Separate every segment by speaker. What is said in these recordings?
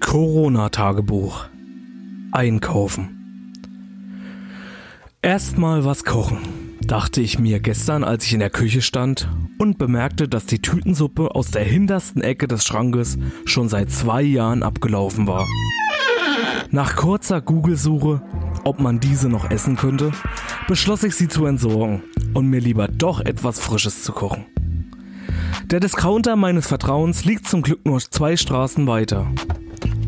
Speaker 1: Corona-Tagebuch. Einkaufen. Erstmal was kochen, dachte ich mir gestern, als ich in der Küche stand und bemerkte, dass die Tütensuppe aus der hintersten Ecke des Schrankes schon seit zwei Jahren abgelaufen war. Nach kurzer Google-Suche, ob man diese noch essen könnte, beschloss ich sie zu entsorgen und mir lieber doch etwas Frisches zu kochen. Der Discounter meines Vertrauens liegt zum Glück nur zwei Straßen weiter.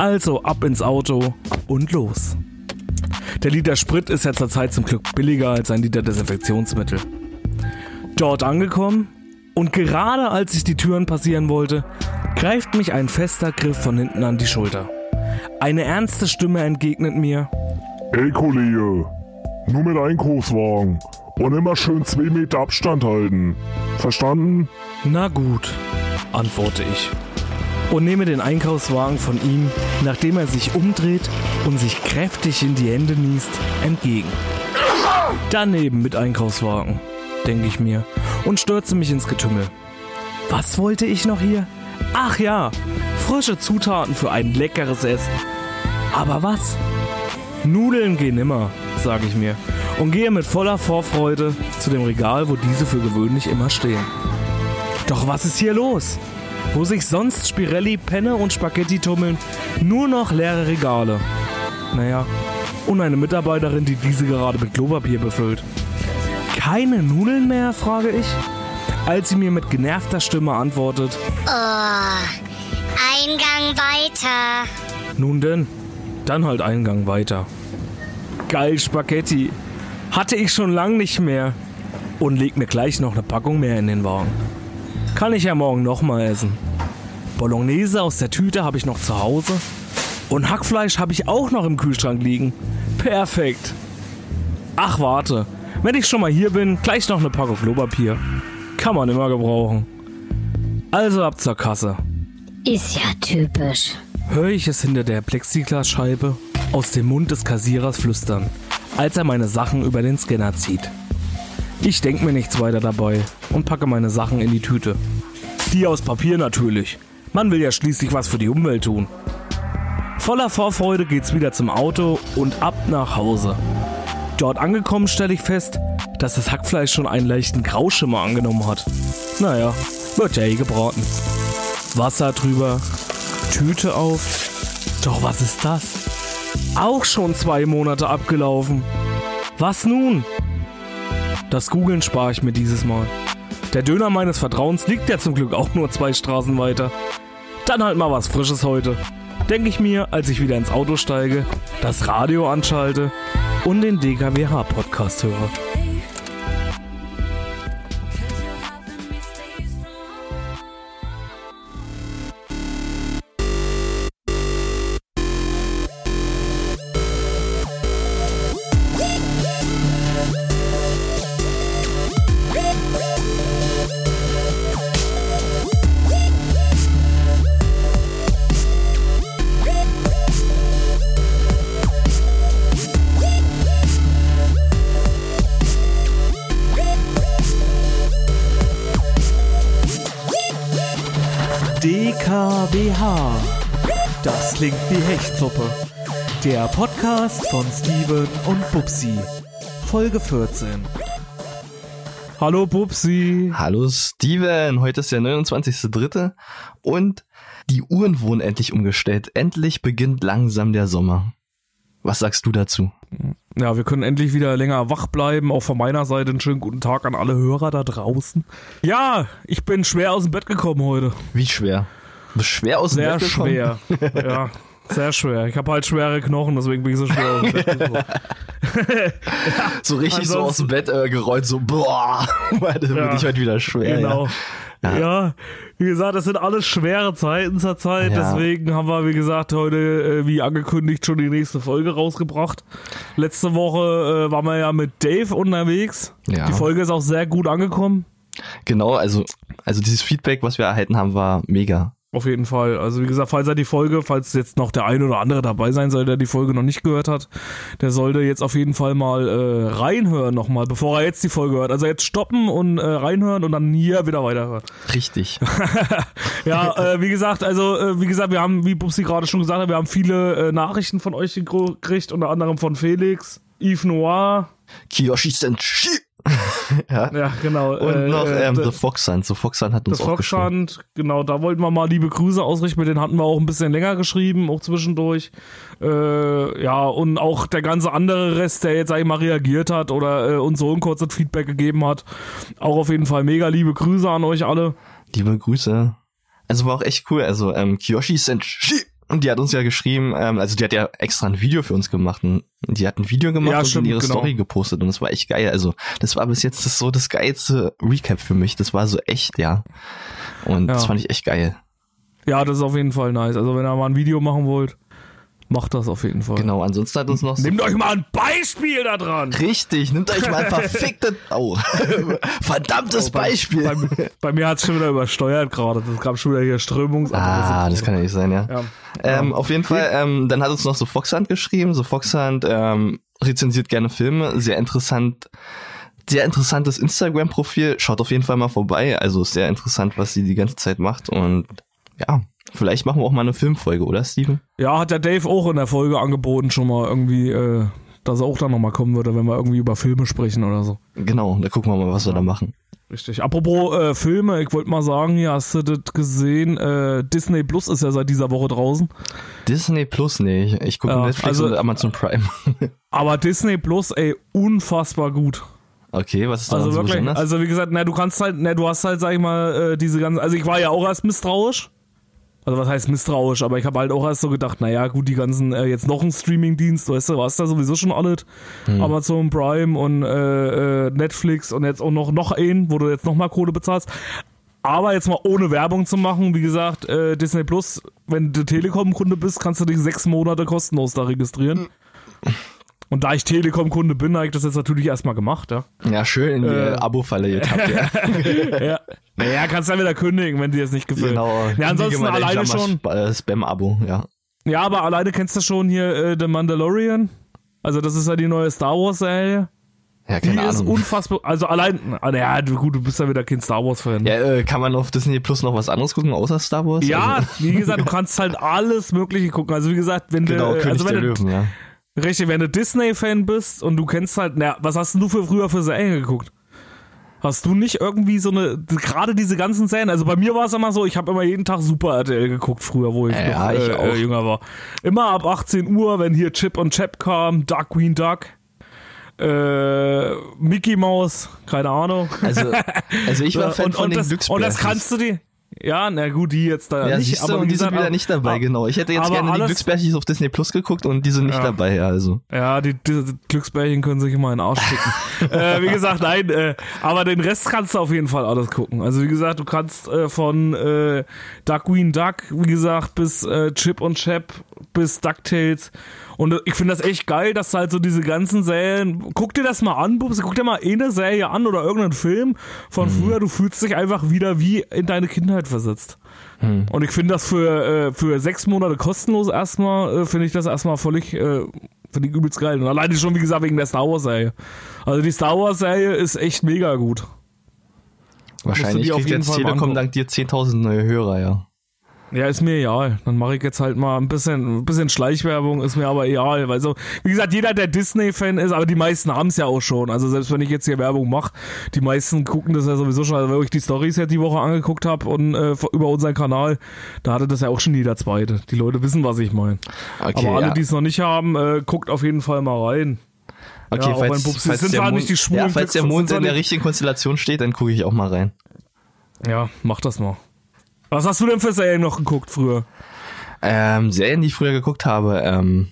Speaker 1: Also ab ins Auto und los. Der Liter Sprit ist ja zurzeit zum Glück billiger als ein Liter Desinfektionsmittel. Dort angekommen und gerade als ich die Türen passieren wollte, greift mich ein fester Griff von hinten an die Schulter. Eine ernste Stimme entgegnet mir.
Speaker 2: Ey Kollege, nur mit Einkaufswagen und immer schön zwei Meter Abstand halten. Verstanden?
Speaker 1: Na gut, antworte ich und nehme den Einkaufswagen von ihm, nachdem er sich umdreht und sich kräftig in die Hände niest, entgegen. Daneben mit Einkaufswagen, denke ich mir, und stürze mich ins Getümmel. Was wollte ich noch hier? Ach ja, frische Zutaten für ein leckeres Essen. Aber was? Nudeln gehen immer, sage ich mir, und gehe mit voller Vorfreude zu dem Regal, wo diese für gewöhnlich immer stehen. Doch was ist hier los? Wo sich sonst Spirelli, Penne und Spaghetti tummeln, nur noch leere Regale. Naja, und eine Mitarbeiterin, die diese gerade mit Klopapier befüllt. Keine Nudeln mehr, frage ich, als sie mir mit genervter Stimme antwortet.
Speaker 3: Oh, Eingang weiter.
Speaker 1: Nun denn, dann halt Eingang weiter. Geil Spaghetti. Hatte ich schon lang nicht mehr. Und leg mir gleich noch eine Packung mehr in den Wagen. Kann ich ja morgen nochmal essen. Bolognese aus der Tüte habe ich noch zu Hause. Und Hackfleisch habe ich auch noch im Kühlschrank liegen. Perfekt. Ach warte, wenn ich schon mal hier bin, gleich noch eine Packung Klopapier. Kann man immer gebrauchen. Also ab zur Kasse.
Speaker 3: Ist ja typisch.
Speaker 1: Höre ich es hinter der Plexiglasscheibe aus dem Mund des Kassierers flüstern, als er meine Sachen über den Scanner zieht. Ich denke mir nichts weiter dabei und packe meine Sachen in die Tüte. Die aus Papier natürlich. Man will ja schließlich was für die Umwelt tun. Voller Vorfreude geht's wieder zum Auto und ab nach Hause. Dort angekommen stelle ich fest, dass das Hackfleisch schon einen leichten Grauschimmer angenommen hat. Naja, wird ja eh gebraten. Wasser drüber, Tüte auf. Doch was ist das? Auch schon zwei Monate abgelaufen. Was nun? Das Googeln spare ich mir dieses Mal. Der Döner meines Vertrauens liegt ja zum Glück auch nur zwei Straßen weiter. Dann halt mal was Frisches heute. Denke ich mir, als ich wieder ins Auto steige, das Radio anschalte und den DKWH-Podcast höre. Klingt wie Hechtsuppe. Der Podcast von Steven und Bubsi. Folge 14. Hallo Bubsi.
Speaker 4: Hallo Steven, heute ist der 29.3. und die Uhren wurden endlich umgestellt. Endlich beginnt langsam der Sommer. Was sagst du dazu?
Speaker 1: Ja, wir können endlich wieder länger wach bleiben. Auch von meiner Seite einen schönen guten Tag an alle Hörer da draußen. Ja, ich bin schwer aus dem Bett gekommen heute.
Speaker 4: Wie schwer? Schwer aus dem
Speaker 1: Sehr schwer. ja, sehr schwer. Ich habe halt schwere Knochen, deswegen bin ich so schwer aus dem Bett gekommen.
Speaker 4: So richtig so aus dem Bett äh, gerollt, so boah, das
Speaker 1: Ja,
Speaker 4: wird ich heute wieder schwer.
Speaker 1: Genau.
Speaker 4: Ja.
Speaker 1: Ja. wie gesagt, das sind alles schwere Zeiten zur Zeit.
Speaker 4: Ja.
Speaker 1: Deswegen haben wir, wie gesagt, heute, äh, wie angekündigt, schon die nächste Folge rausgebracht. Letzte Woche äh, waren wir ja mit Dave unterwegs.
Speaker 4: Ja.
Speaker 1: Die Folge ist auch sehr gut angekommen.
Speaker 4: Genau, also, also dieses Feedback, was wir erhalten haben, war mega.
Speaker 1: Auf jeden Fall. Also wie gesagt, falls er die Folge, falls jetzt noch der eine oder andere dabei sein soll, der die Folge noch nicht gehört hat, der sollte jetzt auf jeden Fall mal äh, reinhören nochmal, bevor er jetzt die Folge hört. Also jetzt stoppen und äh, reinhören und dann hier wieder weiterhören.
Speaker 4: Richtig.
Speaker 1: ja, äh, wie gesagt, also äh, wie gesagt, wir haben, wie Bubsi gerade schon gesagt hat, wir haben viele äh, Nachrichten von euch gekriegt, unter anderem von Felix, Yves Noir,
Speaker 4: Kiyoshi Senshi.
Speaker 1: ja. ja, genau.
Speaker 4: Und
Speaker 1: äh,
Speaker 4: noch ähm,
Speaker 1: äh,
Speaker 4: The Foxhunt. The Foxhunt hat uns
Speaker 1: das
Speaker 4: auch geschrieben.
Speaker 1: Foxhunt, genau, da wollten wir mal liebe Grüße ausrichten, mit denen hatten wir auch ein bisschen länger geschrieben, auch zwischendurch. Äh, ja, und auch der ganze andere Rest, der jetzt, sag ich mal, reagiert hat oder äh, uns so ein kurzes Feedback gegeben hat. Auch auf jeden Fall mega liebe Grüße an euch alle.
Speaker 4: Liebe Grüße. Also war auch echt cool. Also ähm, Kiyoshi Senshi. Und die hat uns ja geschrieben, ähm, also die hat ja extra ein Video für uns gemacht. Und die hat ein Video gemacht
Speaker 1: Ja,
Speaker 4: und
Speaker 1: stimmt,
Speaker 4: in ihre
Speaker 1: genau.
Speaker 4: Story gepostet. Und das war echt geil. Also das war bis jetzt das so das geilste Recap für mich. Das war so echt, ja. Und das
Speaker 1: Ja.
Speaker 4: fand ich echt geil.
Speaker 1: Ja, das ist auf jeden Fall nice. Also wenn ihr mal ein Video machen wollt, macht das auf jeden Fall.
Speaker 4: Genau, ansonsten hat uns noch so
Speaker 1: Nehmt euch mal ein Beispiel da dran.
Speaker 4: Richtig, nimmt euch mal ein verficktes, oh, verdammtes Beispiel.
Speaker 1: Bei, bei mir hat es schon wieder übersteuert gerade. Das gab schon wieder hier Strömungsadresse.
Speaker 4: Ah, das kann ja nicht sein, ja.
Speaker 1: Ja.
Speaker 4: Ähm,
Speaker 1: Ja.
Speaker 4: auf jeden Fall, ähm, dann hat uns noch so Foxhand geschrieben. So Foxhand ähm, rezensiert gerne Filme. Sehr interessant. Sehr interessantes Instagram-Profil. Schaut auf jeden Fall mal vorbei. Also ist sehr interessant, was sie die ganze Zeit macht. Und ja, vielleicht machen wir auch mal eine Filmfolge, oder Steven?
Speaker 1: Ja, hat der Dave auch in der Folge angeboten, schon mal irgendwie, äh, dass er auch dann nochmal kommen würde, wenn wir irgendwie über Filme sprechen oder so.
Speaker 4: Genau, da gucken wir mal, was wir da machen.
Speaker 1: Richtig. Apropos äh, Filme, ich wollte mal sagen, hier hast du das gesehen, äh, Disney Plus ist ja seit dieser Woche draußen.
Speaker 4: Disney Plus, nee. Ich, ich gucke
Speaker 1: Ja,
Speaker 4: Netflix
Speaker 1: also-
Speaker 4: und Amazon Prime.
Speaker 1: Aber Disney Plus, ey, unfassbar gut.
Speaker 4: okay, was ist da
Speaker 1: Also
Speaker 4: so
Speaker 1: wirklich,
Speaker 4: besonders?
Speaker 1: also wie gesagt, na, du kannst halt, na, du hast halt, sag ich mal, äh, diese ganzen, also ich war ja auch erst misstrauisch. Also was heißt misstrauisch, aber ich habe halt auch erst so gedacht, naja, gut, die ganzen, äh, jetzt noch ein Streaming-Dienst, weißt du, was da sowieso schon alles. Amazon Prime und äh, äh, Netflix und jetzt auch noch, noch einen, wo du jetzt noch mal Kohle bezahlst. Aber jetzt mal ohne Werbung zu machen, wie gesagt, äh, Disney Plus, wenn du Telekom-Kunde bist, kannst du dich sechs Monate kostenlos da registrieren. Und da ich Telekom-Kunde bin, habe ich das jetzt natürlich erstmal gemacht, ja.
Speaker 4: ja, schön in die
Speaker 1: äh,
Speaker 4: Abo-Falle getappt, ja.
Speaker 1: ja. Naja, kannst dann wieder kündigen, wenn dir das nicht gefällt.
Speaker 4: Genau.
Speaker 1: Ja, ansonsten alleine schon.
Speaker 4: Äh, Spam-Abo, ja.
Speaker 1: Ja, aber alleine kennst du schon hier äh, The Mandalorian. Also das ist ja die neue Star Wars Serie.
Speaker 4: Ja,
Speaker 1: Die
Speaker 4: keine
Speaker 1: ist
Speaker 4: Ahnung.
Speaker 1: unfassbar. Also allein, ah, naja, gut, du bist ja wieder kein Star Wars Fan.
Speaker 4: Ja, äh, kann man auf Disney Plus noch was anderes gucken, außer Star Wars?
Speaker 1: Ja,
Speaker 4: Also,
Speaker 1: wie gesagt, du kannst halt alles Mögliche gucken. Also wie gesagt, wenn
Speaker 4: genau,
Speaker 1: du,
Speaker 4: König
Speaker 1: also wenn
Speaker 4: der
Speaker 1: du,
Speaker 4: Löwen, ja.
Speaker 1: Richtig, wenn du Disney-Fan bist und du kennst halt, na, was hast du für früher für Serien geguckt? Hast du nicht irgendwie so eine, gerade diese ganzen Serien, also bei mir war es immer so, ich habe immer jeden Tag Super RTL geguckt früher, wo ich
Speaker 4: Ja,
Speaker 1: noch
Speaker 4: ich
Speaker 1: äh,
Speaker 4: auch.
Speaker 1: Jünger war. Immer ab 18 Uhr, wenn hier Chip und Chap kam, Duck Queen Duck, äh, Mickey Mouse, keine Ahnung.
Speaker 4: Also, also ich war Fan
Speaker 1: und,
Speaker 4: von
Speaker 1: und,
Speaker 4: den
Speaker 1: das, und das kannst du dir, ja, na gut, die jetzt da
Speaker 4: ja,
Speaker 1: nicht, aber
Speaker 4: und die sind wieder nicht dabei,
Speaker 1: ah,
Speaker 4: genau. Ich hätte jetzt gerne die Glücksbärchen auf Disney Plus geguckt und die sind nicht
Speaker 1: Ja.
Speaker 4: dabei, ja, also.
Speaker 1: Ja, die, die Glücksbärchen können sich immer in den Arsch schicken. äh, wie gesagt, nein, äh, aber den Rest kannst du auf jeden Fall alles gucken. Also wie gesagt, du kannst äh, von äh, Duckween Duck, wie gesagt, bis äh, Chip und Chap, bis DuckTales. Und ich finde das echt geil, dass halt so diese ganzen Serien, guck dir das mal an, Bubs, guck dir mal eine Serie an oder irgendeinen Film von früher, du fühlst dich einfach wieder wie in deine Kindheit versetzt. Und ich finde das für, äh, für sechs Monate kostenlos erstmal, äh, finde ich das erstmal völlig, äh, finde ich übelst geil. Und alleine schon, wie gesagt, wegen der Star Wars Serie. Also die Star Wars Serie ist echt mega gut.
Speaker 4: Wahrscheinlich kriegt jetzt
Speaker 1: Fall
Speaker 4: Telekom dank dir 10.000 neue Hörer, ja.
Speaker 1: Ja, ist mir egal. Dann mache ich jetzt halt mal ein bisschen, ein bisschen Schleichwerbung, ist mir aber egal. Weil so, wie gesagt, jeder, der Disney-Fan ist, aber die meisten haben es ja auch schon. Also selbst wenn ich jetzt hier Werbung mache, die meisten gucken das ja sowieso schon. Also wenn ich die Stories jetzt die Woche angeguckt habe und äh, über unseren Kanal, da hatte das ja auch schon jeder Zweite. Die Leute wissen, was ich meine.
Speaker 4: Okay,
Speaker 1: aber alle,
Speaker 4: ja.
Speaker 1: die es noch nicht haben, äh, guckt auf jeden Fall mal rein.
Speaker 4: Okay,
Speaker 1: Ja,
Speaker 4: falls,
Speaker 1: Bubsi
Speaker 4: falls,
Speaker 1: sind
Speaker 4: der Mond,
Speaker 1: nicht die schwulen
Speaker 4: ja, falls der Mond in der richtigen Konstellation steht, dann gucke ich auch mal rein.
Speaker 1: Ja, mach das mal. Was hast du denn für Serien noch geguckt früher?
Speaker 4: Ähm, Serien, die ich früher geguckt habe, ähm,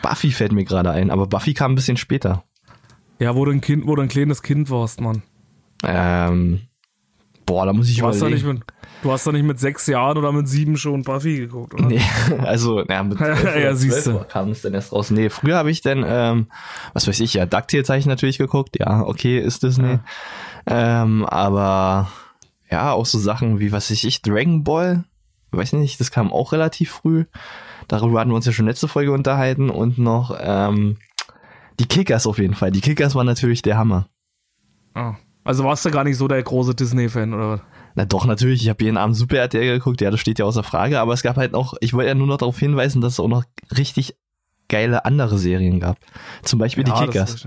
Speaker 4: Buffy fällt mir gerade ein, aber Buffy kam ein bisschen später.
Speaker 1: Ja, wo du ein Kind, wo du ein kleines Kind warst, Mann.
Speaker 4: Ähm, boah, da muss ich
Speaker 1: Du hast,
Speaker 4: überlegen.
Speaker 1: nicht mit, du hast doch nicht mit sechs Jahren oder mit sieben schon Buffy geguckt, oder?
Speaker 4: Nee, also, ja, mit
Speaker 1: Ja, siehste.
Speaker 4: zwölf kam es dann erst raus. Nee, früher habe ich dann, ähm, was weiß ich, ja, DuckTales habe ich natürlich geguckt. Ja, okay, ist Disney. Ähm, aber ja, auch so Sachen wie, was weiß ich, Dragon Ball weiß nicht, das kam auch relativ früh. Darüber hatten wir uns ja schon letzte Folge unterhalten und noch ähm, die Kickers auf jeden Fall. Die Kickers waren natürlich der Hammer.
Speaker 1: Ah. Also warst du gar nicht so der große Disney-Fan, oder was?
Speaker 4: Na doch, natürlich. Ich habe jeden Abend Super RTL geguckt. Ja, das steht ja außer Frage. Aber es gab halt auch, ich wollte ja nur noch darauf hinweisen, dass es auch noch richtig geile andere Serien gab. Zum Beispiel
Speaker 1: Ja,
Speaker 4: die Kickers.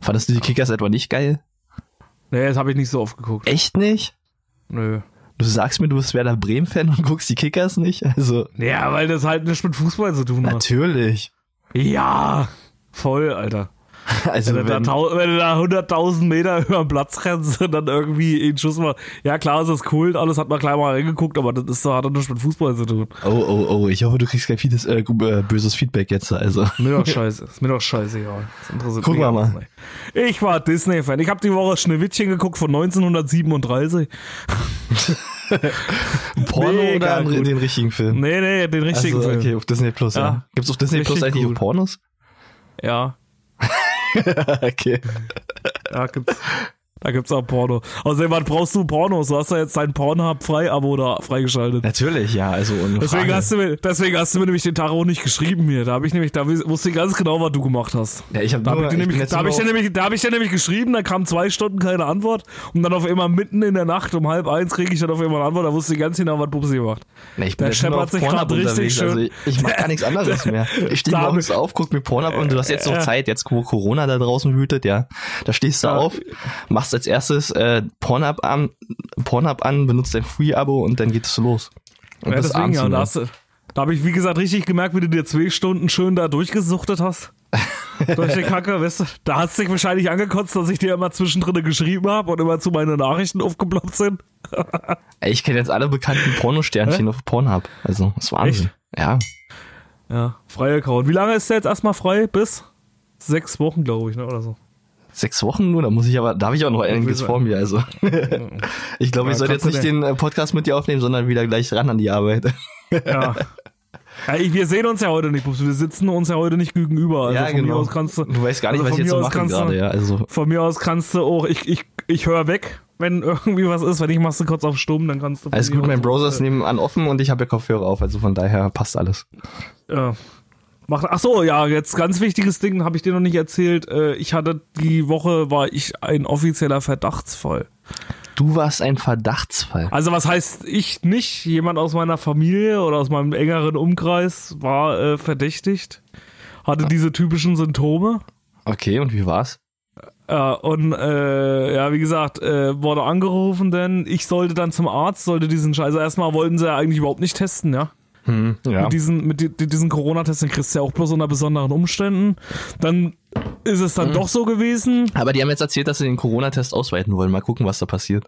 Speaker 4: Fandest du die Kickers etwa nicht geil?
Speaker 1: Nee, das habe ich nicht so oft geguckt.
Speaker 4: Echt nicht?
Speaker 1: Nö.
Speaker 4: Du sagst mir, du bist Werder Bremen-Fan und guckst die Kickers nicht? Also,
Speaker 1: Ja, weil das halt nichts mit Fußball zu tun hat.
Speaker 4: natürlich.
Speaker 1: Ja, voll, Alter.
Speaker 4: Also,
Speaker 1: Wenn du, da,
Speaker 4: wenn,
Speaker 1: wenn du da 100.000 Meter über den Platz rennst und dann irgendwie einen Schuss mal. Ja, klar, es ist cool, alles hat man gleich mal reingeguckt, aber das ist, hat doch nichts mit Fußball zu tun.
Speaker 4: oh, oh, oh, ich hoffe, du kriegst kein vieles, äh, äh, böses Feedback jetzt. Also,
Speaker 1: Mir doch scheiße. Ist mir doch scheiße, ja. Das interessiert
Speaker 4: Guck
Speaker 1: mich
Speaker 4: mal mal.
Speaker 1: Ich war Disney-Fan. Ich habe die Woche Schneewittchen geguckt von 1937.
Speaker 4: Porno
Speaker 1: Mega
Speaker 4: oder
Speaker 1: gut.
Speaker 4: den richtigen Film?
Speaker 1: Nee, nee, den richtigen
Speaker 4: also,
Speaker 1: Film.
Speaker 4: okay, auf Disney Plus, ja.
Speaker 1: Ja.
Speaker 4: Gibt's auf Disney Plus
Speaker 1: Richtig
Speaker 4: eigentlich
Speaker 1: gut.
Speaker 4: auch Pornos?
Speaker 1: Ja,
Speaker 4: okay.
Speaker 1: da gibt's, da gibt's auch Porno. Außerdem, was brauchst du Pornos? Du hast ja jetzt dein Pornhub-Frei-Abo da freigeschaltet.
Speaker 4: Natürlich, ja, also
Speaker 1: Deswegen hast, du mir, deswegen hast du mir nämlich den Tag auch nicht geschrieben hier. Da habe ich nämlich, da wusste ich ganz genau, was du gemacht hast.
Speaker 4: ja, ich habe
Speaker 1: Da habe ich, dir
Speaker 4: ich
Speaker 1: nämlich, da hab ich, dir nämlich, da ich dir nämlich geschrieben, da kam zwei Stunden keine Antwort und dann auf einmal mitten in der Nacht um halb eins kriege ich dann auf einmal eine Antwort, da wusste ich ganz genau, was Bubsi macht.
Speaker 4: Nee, ich bin
Speaker 1: Der scheppert sich grad richtig schön.
Speaker 4: Also ich, ich mach gar nichts anderes mehr. Ich stehe morgens auf, guck mir Pornhub an. Du hast jetzt noch
Speaker 1: Ja.
Speaker 4: Zeit, jetzt wo Corona da draußen wütet, ja. Da stehst du
Speaker 1: Ja.
Speaker 4: auf, machst als erstes äh, Pornhub an, Pornhub an, benutzt dein Free-Abo und dann geht es los. Und
Speaker 1: Ja,
Speaker 4: bis
Speaker 1: deswegen ja, da, hast da habe ich, wie gesagt, richtig gemerkt, wie du dir zwei Stunden schön da durchgesuchtet hast. Durch die Kacke, weißt du? Da hast du dich wahrscheinlich angekotzt, dass ich dir immer zwischendrin geschrieben habe und immer zu meine Nachrichten aufgeploppt sind.
Speaker 4: Ich kenne jetzt alle bekannten Pornosternchen auf Pornhub. Also, das ist Wahnsinn. Ja.
Speaker 1: Ja, freier Account. Wie lange ist der jetzt erstmal frei? Bis sechs Wochen, glaube ich, ne? Oder so.
Speaker 4: Sechs Wochen nur, da muss ich aber, da habe ich auch noch einiges vor mir. Also ich glaube,
Speaker 1: Ja,
Speaker 4: ich soll
Speaker 1: kannst
Speaker 4: jetzt nicht den äh, Podcast mit dir aufnehmen, sondern wieder gleich ran an die Arbeit.
Speaker 1: Ja. ja wir sehen uns ja heute nicht, Bubs. Wir sitzen uns ja heute nicht gegenüber. Also von mir aus kannst du.
Speaker 4: Du weißt gar nicht,
Speaker 1: also
Speaker 4: was ich jetzt so mache gerade, ja. Also
Speaker 1: Von mir aus kannst du auch, ich, ich, ich höre weg, wenn irgendwie was ist. Wenn ich machst du kurz auf Stumm, dann kannst du.
Speaker 4: alles gut, mein Browser ist nebenan offen und ich habe ja Kopfhörer auf, also von daher passt alles.
Speaker 1: Ja. Macht, ach so, ja, jetzt ganz wichtiges Ding, habe ich dir noch nicht erzählt. Äh, Ich hatte die Woche, war ich ein offizieller Verdachtsfall.
Speaker 4: Du warst ein Verdachtsfall.
Speaker 1: Also was heißt ich nicht? Jemand aus meiner Familie oder aus meinem engeren Umkreis war äh, verdächtigt, hatte diese typischen Symptome.
Speaker 4: Okay, und wie war's?
Speaker 1: Ja, und äh, ja, wie gesagt, äh, wurde angerufen, denn ich sollte dann zum Arzt, sollte diesen Scheiß. Also erstmal wollten sie ja eigentlich überhaupt nicht testen, ja.
Speaker 4: Hm, ja.
Speaker 1: Mit diesen, mit di- diesen Corona-Tests den kriegst du ja auch bloß unter besonderen Umständen. Dann ist es
Speaker 4: Hm.
Speaker 1: dann doch so gewesen.
Speaker 4: Aber die haben jetzt erzählt, dass sie den Corona-Test ausweiten wollen. Mal gucken, was da passiert.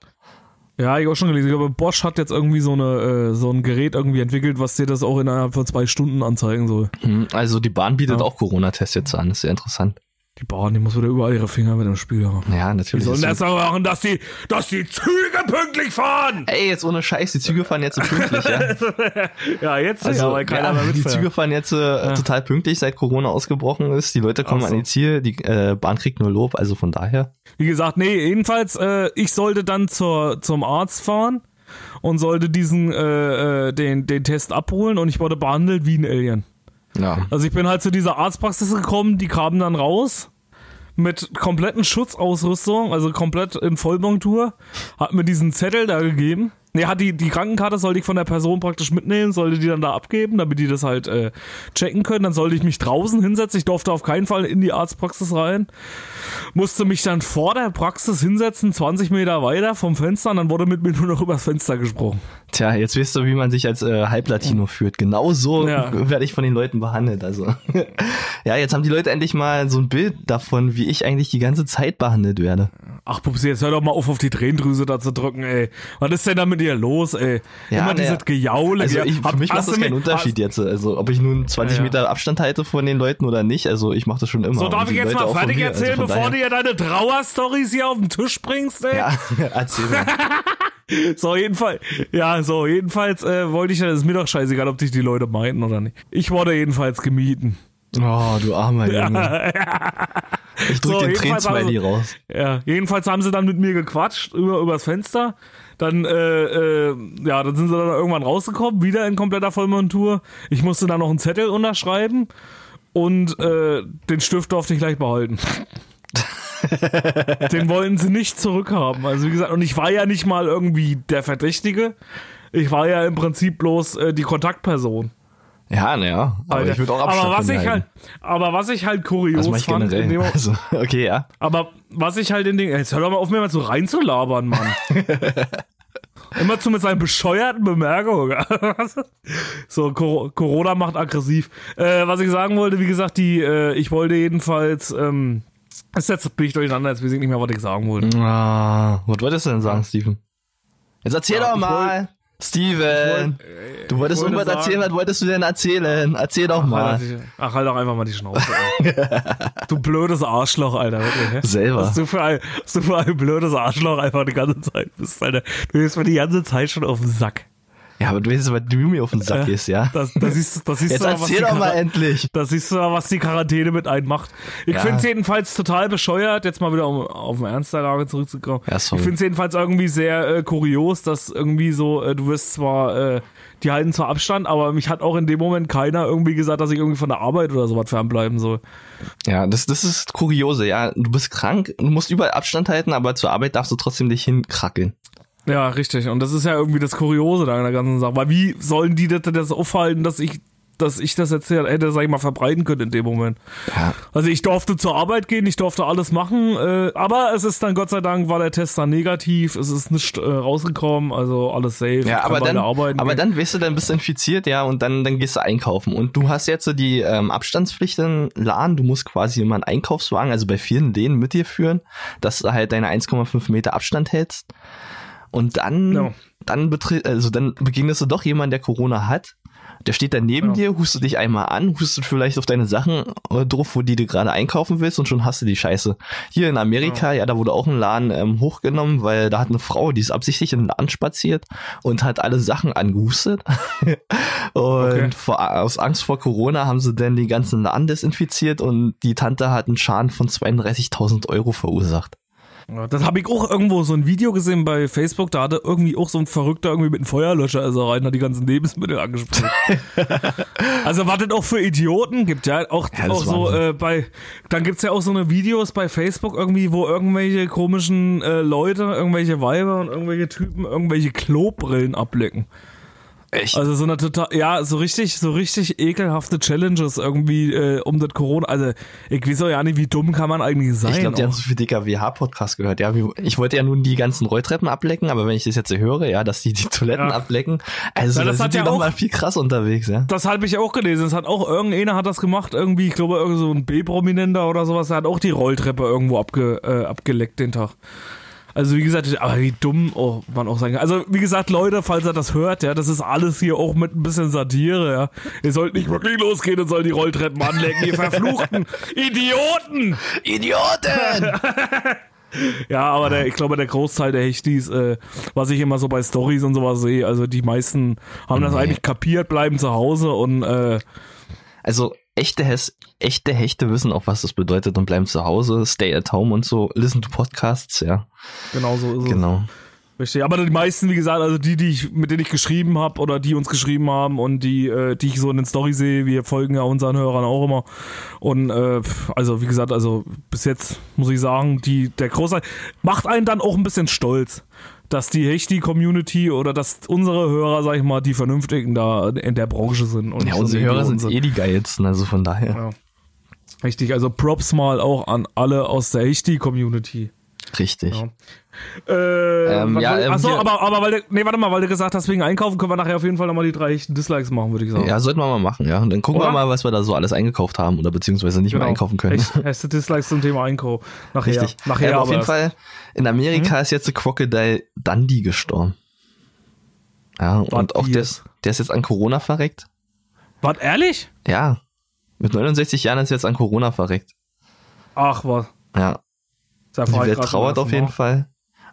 Speaker 1: Ja, ich habe auch schon gelesen. Ich glaube, Bosch hat jetzt irgendwie so eine äh, so ein Gerät irgendwie entwickelt, was dir das auch innerhalb von zwei Stunden anzeigen soll.
Speaker 4: Hm, also die Bahn bietet
Speaker 1: Ja.
Speaker 4: auch Corona-Tests jetzt an. Das ist sehr interessant.
Speaker 1: Die Bahn, die muss wieder überall ihre Finger mit dem Spiel haben.
Speaker 4: Ja,
Speaker 1: Die
Speaker 4: natürlich.
Speaker 1: sollen
Speaker 4: ist
Speaker 1: das aber machen, dass die, dass die Züge pünktlich fahren!
Speaker 4: Ey, jetzt ohne Scheiß, die Züge fahren jetzt so pünktlich, ja.
Speaker 1: Ja, jetzt
Speaker 4: Also,
Speaker 1: ja, weil keiner
Speaker 4: ja,
Speaker 1: mehr
Speaker 4: die
Speaker 1: mitfährt.
Speaker 4: Züge fahren jetzt äh, total pünktlich, seit Corona ausgebrochen ist. Die Leute kommen
Speaker 1: so.
Speaker 4: an ihr Ziel, die äh, Bahn kriegt nur Lob, also von daher.
Speaker 1: Wie gesagt, nee, jedenfalls, äh, ich sollte dann zur, zum Arzt fahren und sollte diesen, äh, äh, den, den Test abholen und ich wurde behandelt wie ein Alien.
Speaker 4: Ja.
Speaker 1: Also ich bin halt zu dieser Arztpraxis gekommen, die kamen dann raus mit kompletten Schutzausrüstung, also komplett in Vollmontur, hat mir diesen Zettel da gegeben. Hat die, die Krankenkarte sollte ich von der Person praktisch mitnehmen, sollte die dann da abgeben, damit die das halt äh, checken können. Dann sollte ich mich draußen hinsetzen. Ich durfte auf keinen Fall in die Arztpraxis rein. Musste mich dann vor der Praxis hinsetzen, 20 Meter weiter vom Fenster, und dann wurde mit mir nur noch übers Fenster gesprochen.
Speaker 4: Tja, jetzt weißt du, wie man sich als äh, Halblatino führt. Genau so
Speaker 1: Ja.
Speaker 4: werde ich von den Leuten behandelt. Also ja, jetzt haben die Leute endlich mal so ein Bild davon, wie ich eigentlich die ganze Zeit behandelt werde.
Speaker 1: Ach, Pupsi, jetzt hör doch mal auf, auf die Tränendrüse da zu drücken, ey. Was ist denn da mit dir los, ey?
Speaker 4: Ja,
Speaker 1: Immer
Speaker 4: na ja.
Speaker 1: dieses Gejaule.
Speaker 4: Also
Speaker 1: Ja,
Speaker 4: ich, für mich macht das keinen Unterschied jetzt. Also ob ich nun 20
Speaker 1: Ja.
Speaker 4: Meter Abstand halte von den Leuten oder nicht. Also ich mache das schon immer.
Speaker 1: So, darf ich jetzt
Speaker 4: Leute
Speaker 1: mal fertig
Speaker 4: mir.
Speaker 1: erzählen,
Speaker 4: also
Speaker 1: bevor du dir deine Trauerstories hier auf den Tisch bringst, ey?
Speaker 4: Ja, erzähl mal.
Speaker 1: So, jedenfalls, ja, so, jedenfalls äh, wollte ich, das ist mir doch scheißegal, ob dich die Leute meinten oder nicht. Ich wurde jedenfalls gemieden.
Speaker 4: Oh, du armer Junge. Ich drück
Speaker 1: So,
Speaker 4: den Tränen-Smiley raus.
Speaker 1: Ja, jedenfalls haben sie dann mit mir gequatscht über übers Fenster. Dann, äh, äh, ja, dann sind sie dann irgendwann rausgekommen, wieder in kompletter Vollmontur. Ich musste dann noch einen Zettel unterschreiben und äh, den Stift durfte ich gleich behalten. den wollten sie nicht zurückhaben. Also wie gesagt, und ich war ja nicht mal irgendwie der Verdächtige. Ich war ja im Prinzip bloß äh, die Kontaktperson.
Speaker 4: Ja, naja. Aber
Speaker 1: Alter.
Speaker 4: ich würde auch Abstand
Speaker 1: aber was ich halt, aber was ich halt kurios
Speaker 4: Also ich
Speaker 1: fand, dem,
Speaker 4: Also, okay, ja.
Speaker 1: aber was ich halt in den, jetzt hör doch mal auf mir mal so reinzulabern, Mann. Immer zu mit seinen bescheuerten Bemerkungen. so, Cor Corona macht aggressiv. Äh, was ich sagen wollte, wie gesagt, die, äh, ich wollte jedenfalls, ähm, jetzt bin ich durcheinander, jetzt weiß ich nicht mehr, was ich sagen wollte.
Speaker 4: Ah, was wolltest du denn sagen, Steven? Jetzt erzähl
Speaker 1: Ja,
Speaker 4: doch mal. Steven, du wolltest
Speaker 1: wollte
Speaker 4: irgendwas erzählen, was wolltest du denn erzählen? Erzähl doch
Speaker 1: Ach,
Speaker 4: mal.
Speaker 1: halt, ach, halt doch einfach mal die Schnauze. du blödes Arschloch, Alter. Wirklich?
Speaker 4: Selber.
Speaker 1: Was du, für ein, was du für ein blödes Arschloch einfach die ganze Zeit bist, Alter. Du bist mir die ganze Zeit schon auf den Sack.
Speaker 4: Ja, aber du weißt, was du mir auf den Sack
Speaker 1: Äh,
Speaker 4: gehst, ja?
Speaker 1: Das, das siehst, das siehst
Speaker 4: Jetzt
Speaker 1: was
Speaker 4: erzähl doch mal endlich.
Speaker 1: Da siehst du mal, was die Quarantäne mit einem macht. Ich
Speaker 4: Ja.
Speaker 1: finde es jedenfalls total bescheuert, jetzt mal wieder um auf den Ernst der Lage zurückzukommen.
Speaker 4: Ja, sorry.
Speaker 1: ich finde es jedenfalls irgendwie sehr äh, kurios, dass irgendwie so, äh, du wirst zwar, äh, die halten zwar Abstand, aber mich hat auch in dem Moment keiner irgendwie gesagt, dass ich irgendwie von der Arbeit oder sowas fernbleiben soll.
Speaker 4: Ja, das, das ist kuriose, ja. Du bist krank, du musst überall Abstand halten, aber zur Arbeit darfst du trotzdem dich hinkrackeln.
Speaker 1: Ja, richtig. Und das ist ja irgendwie das Kuriose da an der ganzen Sache. Weil wie sollen die das, das aufhalten, dass ich, dass ich das jetzt hätte, sag ich mal, verbreiten können in dem Moment?
Speaker 4: Ja.
Speaker 1: Also ich durfte zur Arbeit gehen, ich durfte alles machen, äh, aber es ist dann Gott sei Dank war der Test dann negativ, es ist nicht äh, rausgekommen, also alles safe.
Speaker 4: Ja, aber dann, aber
Speaker 1: gehen.
Speaker 4: dann weißt du, dann bist du infiziert, ja, und dann, dann gehst du einkaufen. Und du hast jetzt so die ähm, Abstandspflicht in Laden, du musst quasi immer einen Einkaufswagen, also bei vielen Läden mit dir führen, dass du halt deine 1,5 Meter Abstand hältst. Und dann,
Speaker 1: Ja.
Speaker 4: dann betritt, also dann begegnest du doch jemand, der Corona hat. Der steht dann neben
Speaker 1: Ja.
Speaker 4: dir, hustet dich einmal an, hustet vielleicht auf deine Sachen äh, drauf, wo die du gerade einkaufen willst und schon hast du die Scheiße. Hier in Amerika, ja, da wurde auch ein Laden ähm, hochgenommen, weil da hat eine Frau, die ist absichtlich in den Laden spaziert und hat alle Sachen angehustet. und
Speaker 1: Okay.
Speaker 4: vor, aus Angst vor Corona haben sie dann den ganzen Laden desinfiziert und die Tante hat einen Schaden von 32.000 Euro verursacht.
Speaker 1: Ja, das habe ich auch irgendwo so ein Video gesehen bei Facebook, da hatte irgendwie auch so ein Verrückter irgendwie mit einem Feuerlöscher also rein, hat die ganzen Lebensmittel angesprüht. also das auch für Idioten gibt, ja, auch,
Speaker 4: Ja,
Speaker 1: auch so äh, bei, dann gibt's ja auch so eine Videos bei Facebook irgendwie, wo irgendwelche komischen äh, Leute, irgendwelche Weiber und irgendwelche Typen irgendwelche Klobrillen ablecken.
Speaker 4: Echt?
Speaker 1: Also so eine total, ja, so richtig, so richtig ekelhafte Challenges irgendwie äh, um das Corona. Also ich weiß auch ja nicht, wie dumm kann man eigentlich sein.
Speaker 4: Ich glaube, die haben
Speaker 1: auch.
Speaker 4: so viel DKWH-Podcast gehört. Ja, ich wollte ja nun die ganzen Rolltreppen ablecken, aber wenn ich das jetzt so höre, ja, dass die die Toiletten
Speaker 1: Ja.
Speaker 4: ablecken, also
Speaker 1: Ja,
Speaker 4: da
Speaker 1: das
Speaker 4: sind
Speaker 1: hat
Speaker 4: die
Speaker 1: ja
Speaker 4: noch
Speaker 1: auch-
Speaker 4: mal viel krass unterwegs, ja.
Speaker 1: Das habe ich auch gelesen. Es hat auch irgendeiner hat das gemacht, irgendwie, ich glaube, irgend so ein B-Prominenter oder sowas, der hat auch die Rolltreppe irgendwo abge, äh, abgeleckt den Tag. Also wie gesagt, aber wie dumm oh, man auch sein kann. Also wie gesagt, Leute, falls ihr das hört, ja, das ist alles hier auch mit ein bisschen Satire, ja. Ihr sollt nicht wirklich losgehen und sollt die Rolltreppen anlecken, ihr verfluchten Idioten!
Speaker 4: Idioten!
Speaker 1: Ja, aber der, ich glaube, der Großteil der Hechtis, äh, was ich immer so bei Stories und sowas sehe, also die meisten haben das
Speaker 4: Nee.
Speaker 1: eigentlich kapiert, bleiben zu Hause und äh,
Speaker 4: also echte, Hes echte Hechte wissen auch, was das bedeutet und bleiben zu Hause, stay at home und so, listen to Podcasts, ja.
Speaker 1: genau so ist es.
Speaker 4: Genau.
Speaker 1: Richtig. Aber die meisten, wie gesagt, also die, die ich, mit denen ich geschrieben habe oder die uns geschrieben haben und die, äh, die ich so in den Story sehe, wir folgen ja unseren Hörern auch immer. Und äh, also wie gesagt, also bis jetzt muss ich sagen, die, der Großteil macht einen dann auch ein bisschen stolz, dass die Hechti-Community oder dass unsere Hörer, sag ich mal, die Vernünftigen da in der Branche sind. Und
Speaker 4: Ja,
Speaker 1: so
Speaker 4: unsere Hörer sind eh die geilsten, also von daher.
Speaker 1: Ja. Richtig, also Props mal auch an alle aus der Hechti-Community.
Speaker 4: Richtig.
Speaker 1: Ja. Äh,
Speaker 4: Ähm, ja, ähm,
Speaker 1: Achso, aber, aber weil du, nee, warte mal, weil du gesagt hast, wegen Einkaufen können wir nachher auf jeden Fall nochmal die drei Dislikes machen, würde ich sagen.
Speaker 4: Ja, sollten wir mal machen, ja. Und dann gucken
Speaker 1: Oder?
Speaker 4: wir mal, was wir da so alles eingekauft haben oder beziehungsweise nicht mehr einkaufen können.
Speaker 1: Echt, Erste Dislikes zum Thema Einkauf. Nachher.
Speaker 4: Richtig.
Speaker 1: Nachher
Speaker 4: ähm, auf jeden
Speaker 1: erst.
Speaker 4: Fall, in Amerika ist jetzt der Crocodile Dundee gestorben. Ja, und auch der, der ist jetzt an Corona verreckt.
Speaker 1: Was, ehrlich?
Speaker 4: Ja. Mit 69 Jahren ist er jetzt an Corona verreckt.
Speaker 1: Ach, was.
Speaker 4: Ja.
Speaker 1: Da
Speaker 4: Die Welt trauert auf jeden
Speaker 1: ersten
Speaker 4: Fall.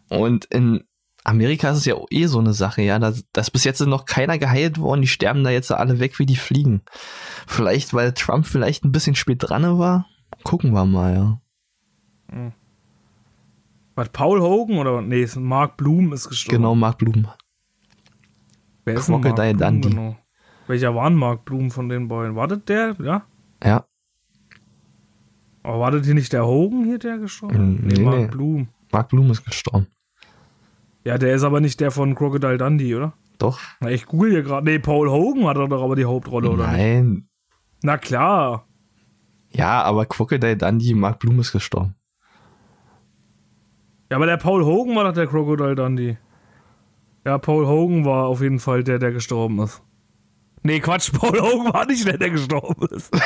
Speaker 4: Und in Amerika ist es ja eh so eine Sache, ja. Da, da ist bis jetzt noch keiner geheilt worden. Die sterben da jetzt alle weg wie die Fliegen. Vielleicht, weil Trump vielleicht ein bisschen spät dran war. Gucken wir mal, ja.
Speaker 1: Was, Paul Hogan oder? Nee, Mark Blum ist gestorben.
Speaker 4: Genau, Mark Blum.
Speaker 1: Wer ist Mark
Speaker 4: Crocodile
Speaker 1: Blum
Speaker 4: Dundee.
Speaker 1: Genau? Welcher war Mark Blum von den beiden? War das der? Ja?
Speaker 4: Ja.
Speaker 1: Aber war das hier nicht der Hogan hier, der gestorben?
Speaker 4: Mm,
Speaker 1: nee,
Speaker 4: nee,
Speaker 1: Mark
Speaker 4: nee.
Speaker 1: Blum.
Speaker 4: Mark Blum ist gestorben.
Speaker 1: Ja, der ist aber nicht der von Crocodile Dundee, oder?
Speaker 4: Doch?
Speaker 1: Na, ich google hier gerade. Nee, Paul Hogan hat doch aber die Hauptrolle, oder? nicht?
Speaker 4: Nein.
Speaker 1: Na klar.
Speaker 4: Ja, aber Crocodile Dundee, Mark Blum ist gestorben.
Speaker 1: Ja, aber der Paul Hogan war doch der Crocodile Dundee. Ja, Paul Hogan war auf jeden Fall der, der gestorben ist. Nee, Quatsch, Paul Hogan war nicht der, der gestorben ist.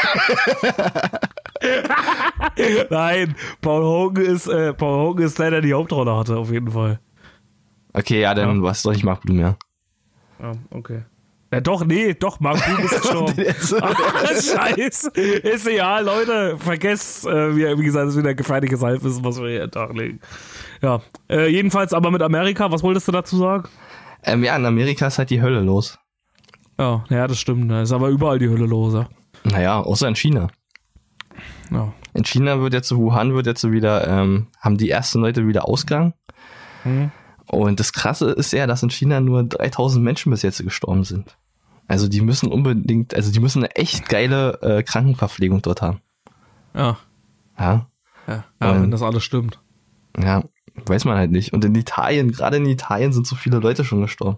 Speaker 1: Nein, Paul Hogan ist, äh, Paul Hogan ist der, der die Hauptrolle hatte, auf jeden Fall.
Speaker 4: Okay, ja, dann
Speaker 1: Ja.
Speaker 4: war es doch nicht Mark Blum, ja.
Speaker 1: Ja, okay. Ja, doch, nee, doch, Mark Blum ist gestorben. Ah, Scheiße. Ist egal, Leute. Vergesst, äh, wie, wie gesagt, das ist wieder gefährliches Halbwissen, was wir hier an Tag legen. Ja, äh, jedenfalls aber mit Amerika, was wolltest du dazu sagen?
Speaker 4: Ähm, ja, in Amerika ist halt die Hölle los.
Speaker 1: Ja, ja, das stimmt. Da ist aber überall die Hölle los, ja.
Speaker 4: Naja, außer in China.
Speaker 1: Ja.
Speaker 4: In China wird jetzt, Wuhan wird jetzt wieder, ähm, haben die ersten Leute wieder Ausgang.
Speaker 1: Hm.
Speaker 4: Und das Krasse ist ja, dass in China nur 3000 Menschen bis jetzt gestorben sind. Also die müssen unbedingt, also die müssen eine echt geile äh, Krankenverpflegung dort haben.
Speaker 1: Ja,
Speaker 4: Ja,
Speaker 1: ja, ja
Speaker 4: Ähm.
Speaker 1: wenn das alles stimmt.
Speaker 4: ja, weiß man halt nicht. Und in Italien, gerade in Italien sind so viele Leute schon gestorben.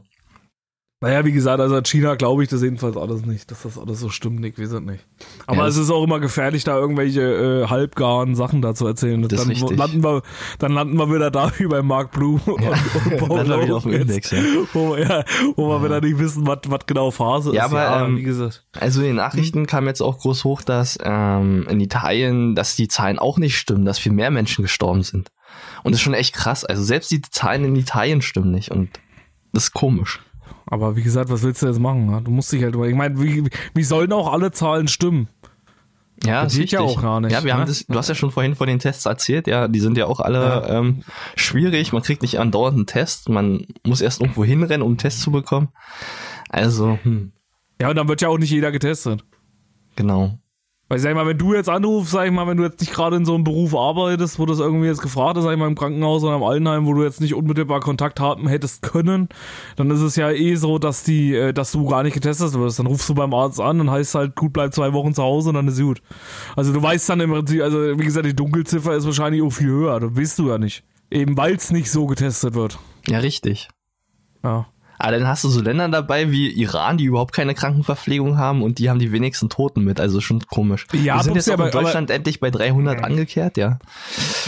Speaker 1: Naja, wie gesagt, also in China glaube ich das jedenfalls alles nicht, dass das alles so stimmt, Nick, wir sind nicht. Aber
Speaker 4: Ja,
Speaker 1: es ist auch immer gefährlich, da irgendwelche äh, halbgaren Sachen da zu erzählen.
Speaker 4: Das
Speaker 1: dann
Speaker 4: richtig.
Speaker 1: landen wir, dann landen wir wieder da wie bei Mark Blue und, und Paul
Speaker 4: auf dem Index, ja.
Speaker 1: Wo wir, ja, wo wir wieder nicht wissen, was was genau Phase
Speaker 4: Ja,
Speaker 1: ist.
Speaker 4: aber, ähm,
Speaker 1: wie gesagt.
Speaker 4: Also in den Nachrichten kam jetzt auch groß hoch, dass ähm, in Italien, dass die Zahlen auch nicht stimmen, dass viel mehr Menschen gestorben sind. Und das ist schon echt krass. Also selbst die Zahlen in Italien stimmen nicht und das ist komisch.
Speaker 1: Aber wie gesagt, was willst du jetzt machen? ne? Du musst dich halt über. Ich meine, wie, wie sollen auch alle Zahlen stimmen?
Speaker 4: Ja,
Speaker 1: Das geht ja auch gar nicht,
Speaker 4: Ja, wir
Speaker 1: ne?
Speaker 4: haben das, du hast ja schon vorhin von den Tests erzählt, ja, die sind ja auch alle
Speaker 1: Ja.
Speaker 4: Ähm, schwierig. Man kriegt nicht andauernd einen Test, man muss erst irgendwo hinrennen, um einen Test zu bekommen. Also, hm,
Speaker 1: Ja, und dann wird ja auch nicht jeder getestet.
Speaker 4: genau.
Speaker 1: Weil sag ich mal, wenn du jetzt anrufst, sag ich mal, wenn du jetzt nicht gerade in so einem Beruf arbeitest, wo das irgendwie jetzt gefragt ist, sag ich mal, im Krankenhaus oder im Altenheim, wo du jetzt nicht unmittelbar Kontakt haben hättest können, dann ist es ja eh so, dass die, äh, dass du gar nicht getestet wirst. Dann rufst du beim Arzt an und heißt halt, gut, bleib zwei Wochen zu Hause und dann ist gut. Also du weißt dann im Prinzip, also wie gesagt, die Dunkelziffer ist wahrscheinlich auch viel höher. Das weißt du ja nicht. Eben weil es nicht so getestet wird.
Speaker 4: Ja, richtig.
Speaker 1: Ja.
Speaker 4: Aber dann hast du so Länder dabei wie Iran, die überhaupt keine Krankenverpflegung haben und die haben die wenigsten Toten mit. Also schon komisch.
Speaker 1: Ja,
Speaker 4: Wir sind jetzt auch in
Speaker 1: aber- aber-
Speaker 4: Deutschland endlich bei 300 angekehrt, ja.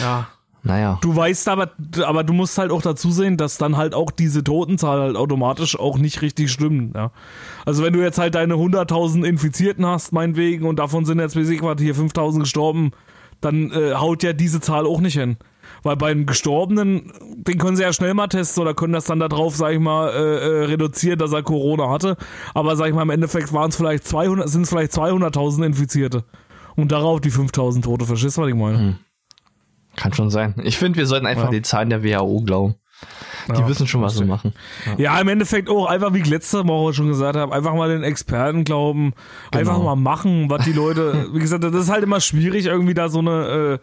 Speaker 1: Ja.
Speaker 4: Naja.
Speaker 1: Du weißt aber, aber du musst halt auch dazu sehen, dass dann halt auch diese Totenzahl halt automatisch auch nicht richtig stimmt. Ja. Also wenn du jetzt halt deine 100.000 Infizierten hast, meinetwegen, und davon sind jetzt, weiß ich was, hier 5.000 gestorben, dann äh, haut ja diese Zahl auch nicht hin. Weil beim Gestorbenen, den können sie ja schnell mal testen oder können das dann darauf, sag ich mal, äh, äh, reduzieren, dass er Corona hatte. Aber sag ich mal, im Endeffekt waren es vielleicht 200, sind es vielleicht 200.000 Infizierte. Und darauf die 5.000 Tote. Verstehst du, was ich meine?
Speaker 4: Hm. Kann schon sein. Ich finde, wir sollten einfach
Speaker 1: Ja.
Speaker 4: den Zahlen der WHO glauben. Die
Speaker 1: Ja,
Speaker 4: wissen schon, was sie machen.
Speaker 1: Ja, im Endeffekt auch einfach, wie ich letzte Woche schon gesagt habe, einfach mal den Experten glauben, einfach
Speaker 4: Genau.
Speaker 1: mal machen, was die Leute, wie gesagt, das ist halt immer schwierig, irgendwie da so eine,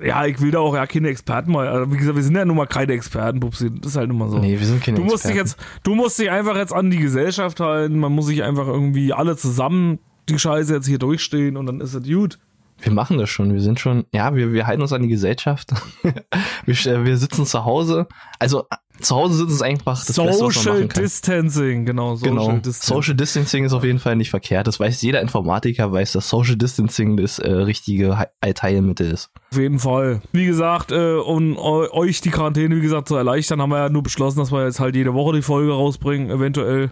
Speaker 1: äh, ja, ich will da auch ja keine Experten mal, also wie gesagt, wir sind ja nun mal keine Experten, Pupsi, das ist halt immer so.
Speaker 4: Nee, wir sind keine
Speaker 1: du musst dich
Speaker 4: Experten.
Speaker 1: jetzt, du musst dich einfach jetzt an die Gesellschaft halten, man muss sich einfach irgendwie alle zusammen die Scheiße jetzt hier durchstehen und dann ist es gut.
Speaker 4: Wir machen das schon. Wir sind schon, ja, wir, wir halten uns an die Gesellschaft. wir, äh, wir sitzen zu Hause. Also zu Hause sitzen ist einfach das Beste, was man
Speaker 1: Social
Speaker 4: machen kann.
Speaker 1: Distancing, genau, Social
Speaker 4: Genau.
Speaker 1: Distancing.
Speaker 4: Social Distancing ist auf jeden Fall nicht verkehrt. Das weiß jeder Informatiker, weiß, dass Social Distancing das äh, richtige He- Teilmittel ist.
Speaker 1: Auf jeden Fall. Wie gesagt, äh, um eu- euch die Quarantäne, wie gesagt, zu erleichtern, haben wir ja nur beschlossen, dass wir jetzt halt jede Woche die Folge rausbringen, eventuell.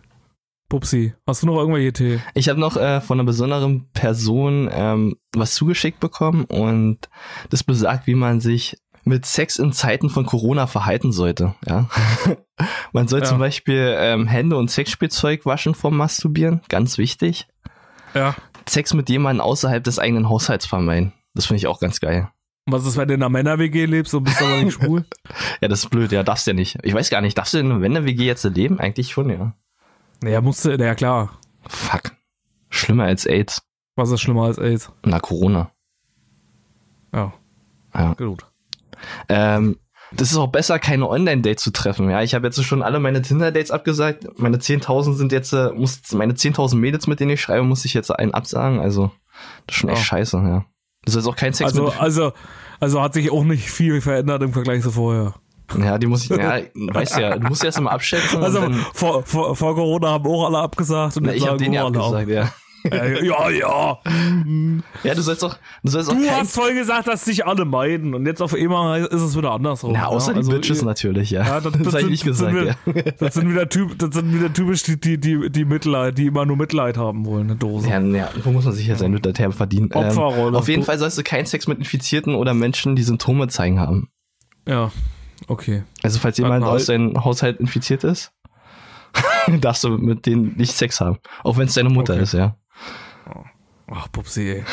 Speaker 1: Pupsi, hast du noch irgendwelche Tee?
Speaker 4: Ich habe noch äh, von einer besonderen Person ähm, was zugeschickt bekommen und das besagt, wie man sich mit Sex in Zeiten von Corona verhalten sollte. Ja, man soll
Speaker 1: Ja.
Speaker 4: zum Beispiel ähm, Hände und Sexspielzeug waschen vom Masturbieren, ganz wichtig.
Speaker 1: Ja.
Speaker 4: Sex mit jemandem außerhalb des eigenen Haushalts vermeiden. Das finde ich auch ganz geil.
Speaker 1: Was ist, wenn du in einer Männer-WG lebst und bist aber nicht schwul?
Speaker 4: Ja, das ist blöd, ja, darfst du ja nicht. Ich weiß gar nicht, darfst du denn, wenn der WG jetzt leben? Eigentlich schon, ja.
Speaker 1: Naja, musst du, naja klar.
Speaker 4: Fuck. Schlimmer als AIDS.
Speaker 1: Was ist schlimmer als AIDS?
Speaker 4: Na, Corona.
Speaker 1: Ja,
Speaker 4: Ja.
Speaker 1: gut.
Speaker 4: Ähm, das ist auch besser, keine Online-Dates zu treffen. Ja, ich habe jetzt schon alle meine Tinder-Dates abgesagt. Meine 10.000 sind jetzt, äh, muss, meine 10.000 Mädels, mit denen ich schreibe, muss ich jetzt einen absagen. Also, das ist schon echt
Speaker 1: Ja.
Speaker 4: scheiße, ja. Das ist auch kein Sex
Speaker 1: Also,
Speaker 4: mit,
Speaker 1: also, also hat sich auch nicht viel verändert im Vergleich zu vorher.
Speaker 4: Ja, die muss ich, ja, weißt ja, du musst erst mal abschätzen.
Speaker 1: Also
Speaker 4: dann,
Speaker 1: vor, vor, vor Corona haben auch alle abgesagt und
Speaker 4: na, ich habe den ja abgesagt, ja.
Speaker 1: Äh, Ja, ja.
Speaker 4: Ja, du sollst doch, du sollst
Speaker 1: Du hast vorhin gesagt, dass dich alle meiden und jetzt auf einmal ist es wieder andersrum.
Speaker 4: na, außer
Speaker 1: ja, also
Speaker 4: die Bitches natürlich, ja.
Speaker 1: Ja, das,
Speaker 4: das,
Speaker 1: das,
Speaker 4: habe ich
Speaker 1: das, sind
Speaker 4: gesagt, ja.
Speaker 1: das sind wieder typ, das sind wieder typisch die, die, die, die Mitleid, die immer nur Mitleid haben wollen, eine Dose.
Speaker 4: Ja, ja, wo muss man sich jetzt ein Term verdienen? Ähm,
Speaker 1: Opferrolle.
Speaker 4: auf jeden Fall sollst du keinen Sex mit Infizierten oder Menschen, die Symptome zeigen haben.
Speaker 1: Ja, okay.
Speaker 4: Also falls jemand aus deinem Haushalt infiziert ist, darfst du mit denen nicht Sex haben. Auch wenn es deine Mutter
Speaker 1: Okay.
Speaker 4: ist, ja.
Speaker 1: Ach, Pupsi, ey.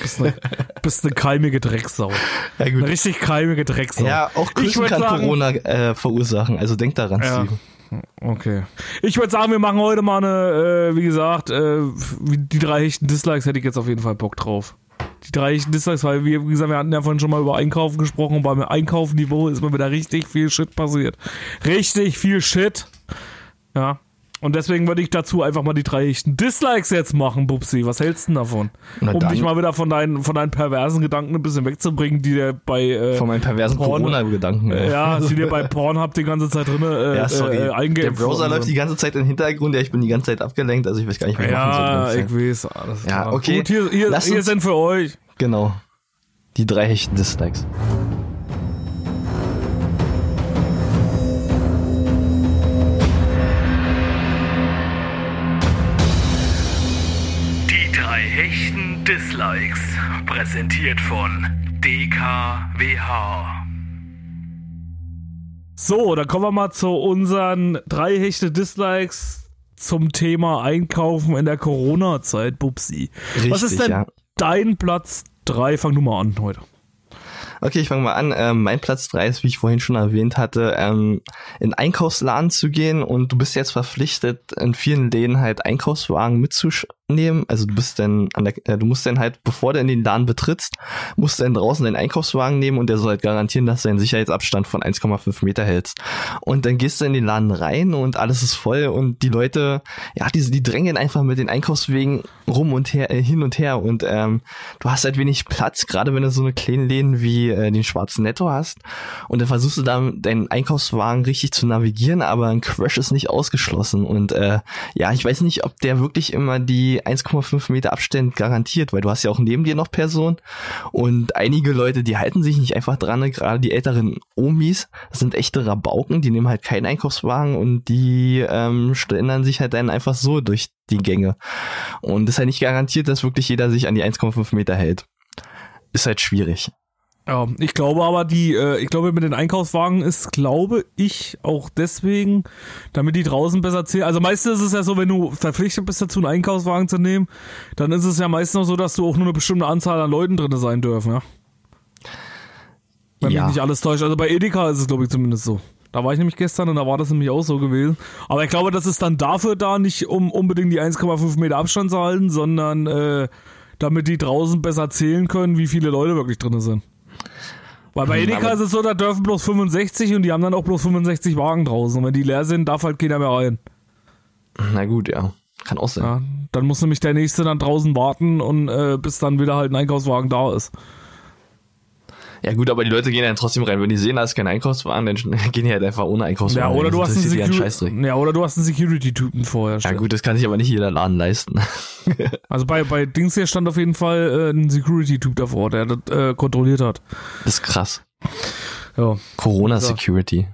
Speaker 1: Bist eine, bist eine keimige Drecksau.
Speaker 4: Ja,
Speaker 1: Eine richtig keimige Drecksau.
Speaker 4: Ja, auch Küssen
Speaker 1: würd
Speaker 4: kann
Speaker 1: sagen-
Speaker 4: Corona äh, verursachen. Also denk daran,
Speaker 1: Ja.
Speaker 4: Steve.
Speaker 1: Okay. Ich würde sagen, wir machen heute mal eine, äh, wie gesagt, äh, die drei hechten Dislikes hätte ich jetzt auf jeden Fall Bock drauf. Die drei Dislikes, weil wir, wie gesagt, wir hatten ja vorhin schon mal über Einkaufen gesprochen beim Einkaufen die ist mir wieder richtig viel Shit passiert. Richtig viel Shit. Ja. Und deswegen würde ich dazu einfach mal die drei hechten Dislikes jetzt machen, Bubsi. Was hältst du denn davon?
Speaker 4: Na
Speaker 1: um
Speaker 4: dann.
Speaker 1: dich mal wieder von deinen, von deinen perversen Gedanken ein bisschen wegzubringen, die dir bei, äh,
Speaker 4: Von meinen perversen
Speaker 1: Porn-
Speaker 4: Corona-Gedanken.
Speaker 1: äh, ja, die dir bei Pornhub die ganze Zeit drin äh,
Speaker 4: Ja, sorry.
Speaker 1: äh,
Speaker 4: Der Browser
Speaker 1: worden
Speaker 4: läuft
Speaker 1: sind.
Speaker 4: die ganze Zeit im Hintergrund. Ja, ich bin die ganze Zeit abgelenkt. Also ich weiß gar nicht, was ich machen
Speaker 1: Ja,
Speaker 4: soll.
Speaker 1: ich weiß. Alles
Speaker 4: Ja,
Speaker 1: klar.
Speaker 4: okay.
Speaker 1: Gut, hier, hier, hier sind für euch.
Speaker 4: Genau. Die drei hechten Dislikes.
Speaker 5: Dislikes. Präsentiert von DKWH.
Speaker 1: So, dann kommen wir mal zu unseren drei hechte Dislikes zum Thema Einkaufen in der Corona-Zeit, Bubsi. Was ist
Speaker 4: Richtig,
Speaker 1: denn
Speaker 4: ja.
Speaker 1: dein Platz drei? Fang du mal an heute.
Speaker 4: Okay, ich fange mal an. Ähm, mein Platz drei ist, wie ich vorhin schon erwähnt hatte, ähm, in Einkaufsladen zu gehen und du bist jetzt verpflichtet, in vielen Läden halt Einkaufswagen mitzunehmen. Also du bist dann an der, äh, du musst dann halt, bevor du in den Laden betrittst, musst du dann draußen deinen Einkaufswagen nehmen und der soll halt garantieren, dass du einen Sicherheitsabstand von 1,5 Meter hältst. Und dann gehst du in den Laden rein und alles ist voll und die Leute, ja, die, die drängen einfach mit den Einkaufswegen rum und her, äh, hin und her und ähm, du hast halt wenig Platz, gerade wenn du so eine kleinen Läden wie äh, den schwarzen Netto hast und dann versuchst du da deinen Einkaufswagen richtig zu navigieren, aber ein Crash ist nicht ausgeschlossen und äh, ja, ich weiß nicht, ob der wirklich immer die 1,5 Meter Abstand garantiert, weil du hast ja auch neben dir noch Personen und einige Leute, die halten sich nicht einfach dran, ne? gerade die älteren Omis, sind echte Rabauken, die nehmen halt keinen Einkaufswagen und die ähm, dann sich halt dann einfach so durch die Gänge. Und es ist halt nicht garantiert, dass wirklich jeder sich an die 1,5 Meter hält. Ist halt schwierig.
Speaker 1: Ja, ich glaube aber, die, äh, ich glaube, mit den Einkaufswagen ist, glaube ich, auch deswegen, damit die draußen besser zählen. Also meistens ist es ja so, wenn du verpflichtet bist dazu, einen Einkaufswagen zu nehmen, dann ist es ja meistens noch so, dass du auch nur eine bestimmte Anzahl an Leuten drin sein dürfen, ja. Wenn
Speaker 4: Ja.
Speaker 1: mich nicht alles täuscht. Also bei Edeka ist es, glaube ich, zumindest so. Da war ich nämlich gestern und da war das nämlich auch so gewesen. Aber ich glaube, das ist dann dafür da, nicht um unbedingt die 1,5 Meter Abstand zu halten, sondern äh, damit die draußen besser zählen können, wie viele Leute wirklich drin sind. Weil bei
Speaker 4: Hm,
Speaker 1: Edeka
Speaker 4: aber-
Speaker 1: ist es so, da dürfen bloß 65 und die haben dann auch bloß 65 Wagen draußen. Und wenn die leer sind, darf halt keiner mehr rein.
Speaker 4: Na gut, ja. Kann auch sein.
Speaker 1: Ja, dann muss nämlich der Nächste dann draußen warten und äh, bis dann wieder halt ein Einkaufswagen da ist.
Speaker 4: Ja gut, aber die Leute gehen dann trotzdem rein. Wenn die sehen, da ist kein Einkaufswagen, dann gehen die halt einfach ohne Einkaufswagen.
Speaker 1: Ja, oder
Speaker 4: rein.
Speaker 1: du hast einen,
Speaker 4: Scheißdreck.
Speaker 1: ja, oder du hast einen Security-Typen vorher.
Speaker 4: Ja
Speaker 1: stehen.
Speaker 4: gut, das kann sich aber nicht jeder Laden leisten.
Speaker 1: Also bei, bei Dings hier stand auf jeden Fall äh, ein Security-Typ davor, der das äh, kontrolliert hat.
Speaker 4: Das ist krass.
Speaker 1: Ja.
Speaker 4: Corona
Speaker 1: Ja.
Speaker 4: Security.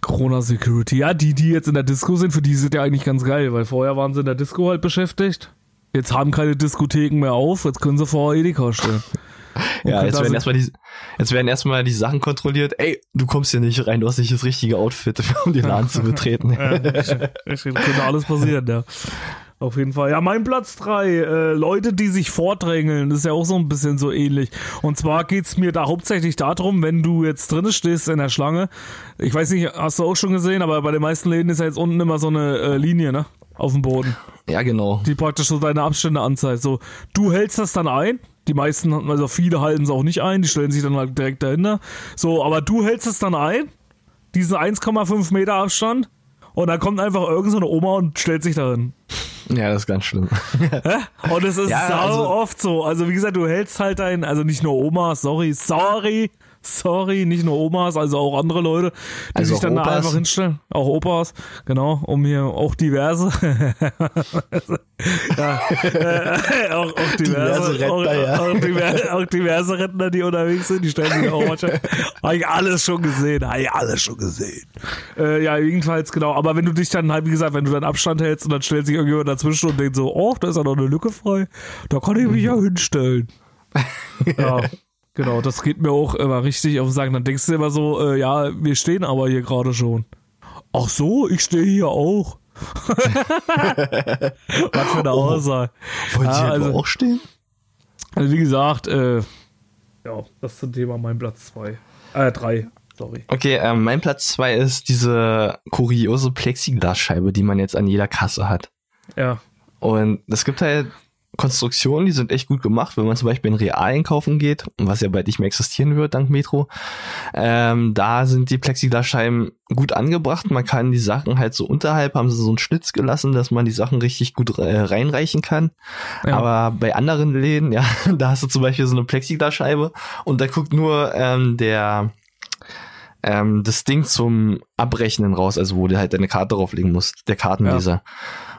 Speaker 1: Corona Security. Ja, die, die jetzt in der Disco sind, für die sind ja eigentlich ganz geil, weil vorher waren sie in der Disco halt beschäftigt. Jetzt haben keine Diskotheken mehr auf, jetzt können sie vor Edeka stellen.
Speaker 4: Ja, jetzt werden erstmal die, jetzt werden erstmal die Sachen kontrolliert. Ey, du kommst hier nicht rein, du hast nicht das richtige Outfit, um den Laden zu betreten.
Speaker 1: Ja, richtig, könnte alles passieren, ja. Auf jeden Fall. Ja, mein Platz drei äh, Leute, die sich vordrängeln, das ist ja auch so ein bisschen so ähnlich. Und zwar geht's mir da hauptsächlich darum, wenn du jetzt drinne stehst in der Schlange. Ich weiß nicht, hast du auch schon gesehen, aber bei den meisten Läden ist ja jetzt unten immer so eine äh, Linie, ne? Auf dem Boden.
Speaker 4: Ja, genau.
Speaker 1: die praktisch so deine Abstände anzeigt. So, du hältst das dann ein. Die meisten, also viele halten es auch nicht ein, die stellen sich dann halt direkt dahinter. So, aber du hältst es dann ein diesen 1,5 Meter Abstand und dann kommt einfach irgend so eine Oma und stellt sich dahin.
Speaker 4: Ja, das ist ganz schlimm.
Speaker 1: Und es ist
Speaker 4: Ja,
Speaker 1: sau
Speaker 4: also-
Speaker 1: oft so. Also wie gesagt, du hältst halt dein, also nicht nur Omas, sorry, sorry, sorry, nicht nur Omas, also auch andere Leute, die
Speaker 4: Also
Speaker 1: sich dann da
Speaker 4: Opas.
Speaker 1: einfach hinstellen. Auch Opas, genau, um hier auch diverse. ja, äh, auch, auch diverse,
Speaker 4: Diverse Rentner,
Speaker 1: auch,
Speaker 4: ja.
Speaker 1: auch, diverse, auch diverse Rentner, die unterwegs sind, die stellen sich auch manchmal. Habe ich alles schon gesehen, habe ich alles schon gesehen. Äh, ja, jedenfalls, genau. Aber wenn du dich dann halt, wie gesagt, wenn du dann Abstand hältst und dann stellt sich irgendjemand dazwischen und denkt so, oh, da ist ja noch eine Lücke frei, da kann ich mich ja hinstellen. ja, genau, das geht mir auch immer richtig auf den Sack. Dann denkst du immer so, äh, ja, wir stehen aber hier gerade schon. Ach so, ich stehe hier auch. Was für eine Aussage.
Speaker 4: Wollen
Speaker 1: Ja,
Speaker 4: Sie
Speaker 1: also-
Speaker 4: also, auch stehen?
Speaker 1: Also wie gesagt, äh, ja, das ist ein Thema mein Platz 2. Äh, 3, sorry.
Speaker 4: Okay, ähm, mein Platz zwei ist diese kuriose Plexiglasscheibe, die man jetzt an jeder Kasse hat.
Speaker 1: Ja.
Speaker 4: Und es gibt halt Konstruktionen, die sind echt gut gemacht, wenn man zum Beispiel in Real einkaufen geht, was ja bald nicht mehr existieren wird dank Metro. Ähm, da sind die Plexiglasscheiben gut angebracht. Man kann die Sachen halt so unterhalb, haben sie so einen Schlitz gelassen, dass man die Sachen richtig gut äh, reinreichen kann.
Speaker 1: Ja.
Speaker 4: Aber bei anderen Läden, ja, da hast du zum Beispiel so eine Plexiglasscheibe und da guckt nur ähm, der ähm, das Ding zum Abrechnen raus, also wo du halt deine Karte drauflegen musst, der Kartenleser.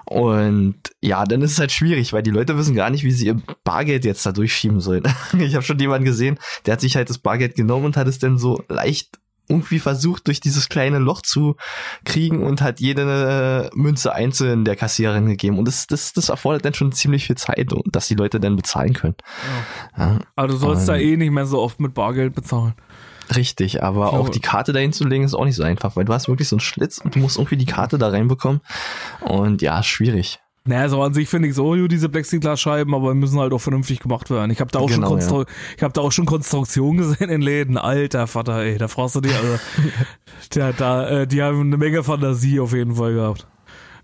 Speaker 4: Und ja, dann ist es halt schwierig, weil die Leute wissen gar nicht, wie sie ihr Bargeld jetzt da durchschieben sollen. Ich habe schon jemanden gesehen, der hat sich halt das Bargeld genommen und hat es dann so leicht irgendwie versucht, durch dieses kleine Loch zu kriegen und hat jede äh, Münze einzeln der Kassiererin gegeben. Und das, das, das erfordert dann schon ziemlich viel Zeit, dass die Leute dann bezahlen können. Ja,
Speaker 1: Aber du sollst da
Speaker 4: Und-
Speaker 1: eh nicht mehr so oft mit Bargeld bezahlen.
Speaker 4: Richtig, aber auch die Karte dahin zu legen ist auch nicht so einfach, weil du hast wirklich so einen Schlitz und du musst irgendwie die Karte da reinbekommen. Und ja, schwierig.
Speaker 1: Naja, so an sich finde ich so, diese Plexiglasscheiben, aber müssen halt auch vernünftig gemacht werden. Ich habe da auch
Speaker 4: Genau,
Speaker 1: schon Konstru ich habe da auch schon Konstruktionen gesehen in Läden. Alter Vater, ey, da fragst du dich, also, der, da, äh, die haben eine Menge Fantasie auf jeden Fall gehabt.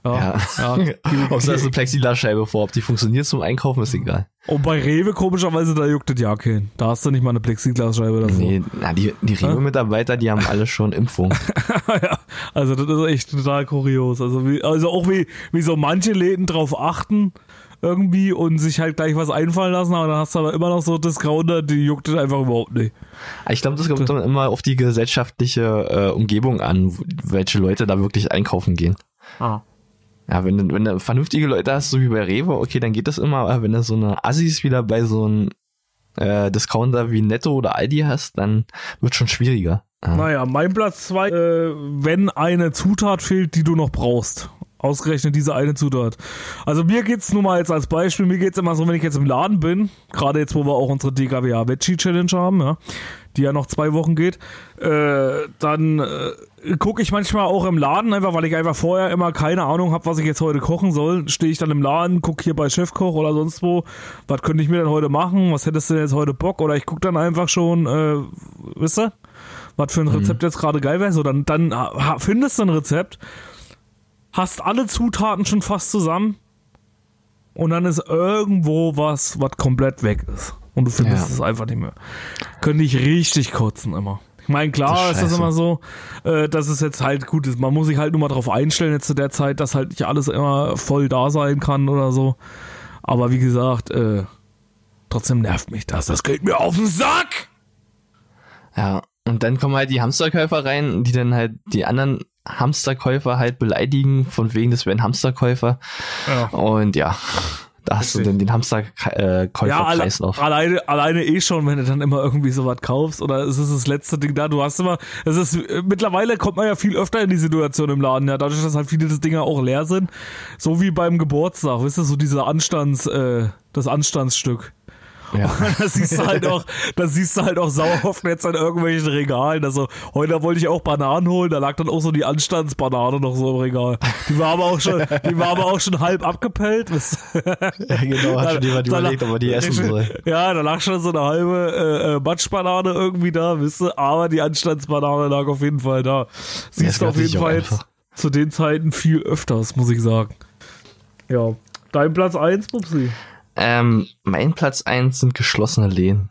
Speaker 1: Ja,
Speaker 4: Ja.
Speaker 1: ja.
Speaker 4: Ob da ist eine Plexiglasscheibe vor, ob die funktioniert zum Einkaufen, ist egal.
Speaker 1: Und bei Rewe komischerweise, da juckt das ja keinen. Da hast du nicht mal eine Plexiglasscheibe davor.
Speaker 4: Nee, na, die, die Rewe-Mitarbeiter, die haben alle schon Impfung.
Speaker 1: ja, also das ist echt total kurios. Also, wie, also auch wie, wie so manche Läden drauf achten irgendwie und sich halt gleich was einfallen lassen, aber dann hast du aber immer noch so Discounter, die juckt das einfach überhaupt nicht.
Speaker 4: Ich glaube, das kommt dann immer auf die gesellschaftliche äh, Umgebung an, welche Leute da wirklich einkaufen gehen.
Speaker 1: Ah.
Speaker 4: Ja, wenn, wenn du vernünftige Leute hast, so wie bei Rewe, okay, dann geht das immer, aber wenn du so eine Assis wieder bei so einem äh, Discounter wie Netto oder Aldi hast, dann wird schon schwieriger. Ja.
Speaker 1: Naja, mein Platz zwei, äh, wenn eine Zutat fehlt, die du noch brauchst. Ausgerechnet diese eine Zutat. Also mir geht's nur mal jetzt als Beispiel, mir geht's immer so, wenn ich jetzt im Laden bin, gerade jetzt, wo wir auch unsere DKWA Veggie Challenge haben, ja, die ja noch zwei Wochen geht, äh, dann äh, gucke ich manchmal auch im Laden, einfach weil ich einfach vorher immer keine Ahnung habe, was ich jetzt heute kochen soll. Stehe ich dann im Laden, gucke hier bei Chefkoch oder sonst wo, was könnte ich mir denn heute machen, was hättest du denn jetzt heute Bock? Oder ich gucke dann einfach schon, äh, wisst ihr? was für ein Rezept jetzt gerade geil wäre. So, dann, dann findest du ein Rezept, hast alle Zutaten schon fast zusammen und dann ist irgendwo was, was komplett weg ist. Und du findest
Speaker 4: Ja.
Speaker 1: es einfach nicht mehr. Könnte ich richtig kotzen immer. Ich meine, klar
Speaker 4: Das ist
Speaker 1: ist das immer so, äh, dass es jetzt halt gut ist. Man muss sich halt nur mal drauf einstellen jetzt zu der Zeit, dass halt nicht alles immer voll da sein kann oder so. Aber wie gesagt, äh, trotzdem nervt mich das. Das geht mir auf den Sack!
Speaker 4: Ja, und dann kommen halt die Hamsterkäufer rein, die dann halt die anderen Hamsterkäufer halt beleidigen, von wegen, das wären Hamsterkäufer.
Speaker 1: Ja.
Speaker 4: Und ja, da hast du
Speaker 1: Richtig.
Speaker 4: dann den
Speaker 1: Ja, alle,
Speaker 4: Hamsterkäuferkreislauf.
Speaker 1: alleine, alleine eh schon, wenn du dann immer irgendwie sowas kaufst oder es ist das letzte Ding da. Du hast immer, es ist, äh, mittlerweile kommt man ja viel öfter in die Situation im Laden, ja, dadurch, dass halt viele des Dinger auch leer sind. So wie beim Geburtstag, weißt du, so dieser Anstands, äh, das Anstandsstück.
Speaker 4: ja.
Speaker 1: Das siehst du halt auch, das siehst du halt auch sauoft jetzt an irgendwelchen Regalen. Also, heute wollte ich auch Bananen holen, da lag dann auch so die Anstandsbanane noch so im Regal. Die war aber auch schon, die war aber auch schon halb abgepellt.
Speaker 4: ja, genau, hat schon jemand überlegt, ob er die essen soll.
Speaker 1: Ja, da lag schon so eine halbe äh, äh, Matschbanane irgendwie da, wisst ihr, aber die Anstandsbanane lag auf jeden Fall da. Siehst du auf jeden Fall jetzt zu den Zeiten viel öfters, muss ich sagen. Ja. Dein Platz 1, Pupsi.
Speaker 4: Ähm, mein Platz eins sind geschlossene Läden.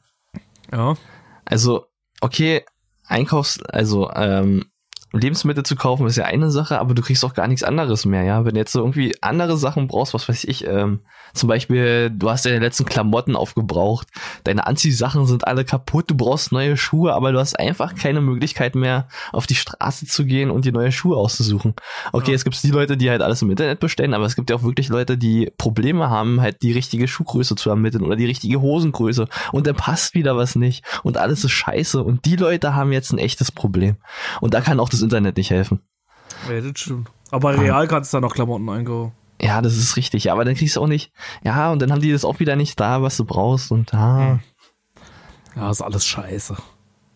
Speaker 1: Ja.
Speaker 4: Also, okay, Einkaufs-, also, ähm, Lebensmittel zu kaufen ist ja eine Sache, aber du kriegst auch gar nichts anderes mehr, ja. Wenn du jetzt so irgendwie andere Sachen brauchst, was weiß ich, ähm, zum Beispiel, du hast deine letzten Klamotten aufgebraucht, deine Anziehsachen sind alle kaputt, du brauchst neue Schuhe, aber du hast einfach keine Möglichkeit mehr, auf die Straße zu gehen und dir neue Schuhe auszusuchen. Okay,
Speaker 1: Ja.
Speaker 4: es gibt die Leute, die halt alles im Internet bestellen, aber es gibt ja auch wirklich Leute, die Probleme haben, halt die richtige Schuhgröße zu ermitteln oder die richtige Hosengröße und dann passt wieder was nicht und alles ist scheiße und die Leute haben jetzt ein echtes Problem. Und da kann auch das Internet nicht helfen.
Speaker 1: Ja, das stimmt. Aber real kannst du da noch Klamotten einkaufen.
Speaker 4: Ja, das ist richtig, aber dann kriegst du auch nicht, ja, und dann haben die das auch wieder nicht da, was du brauchst und ah,
Speaker 1: Ja, ist alles scheiße.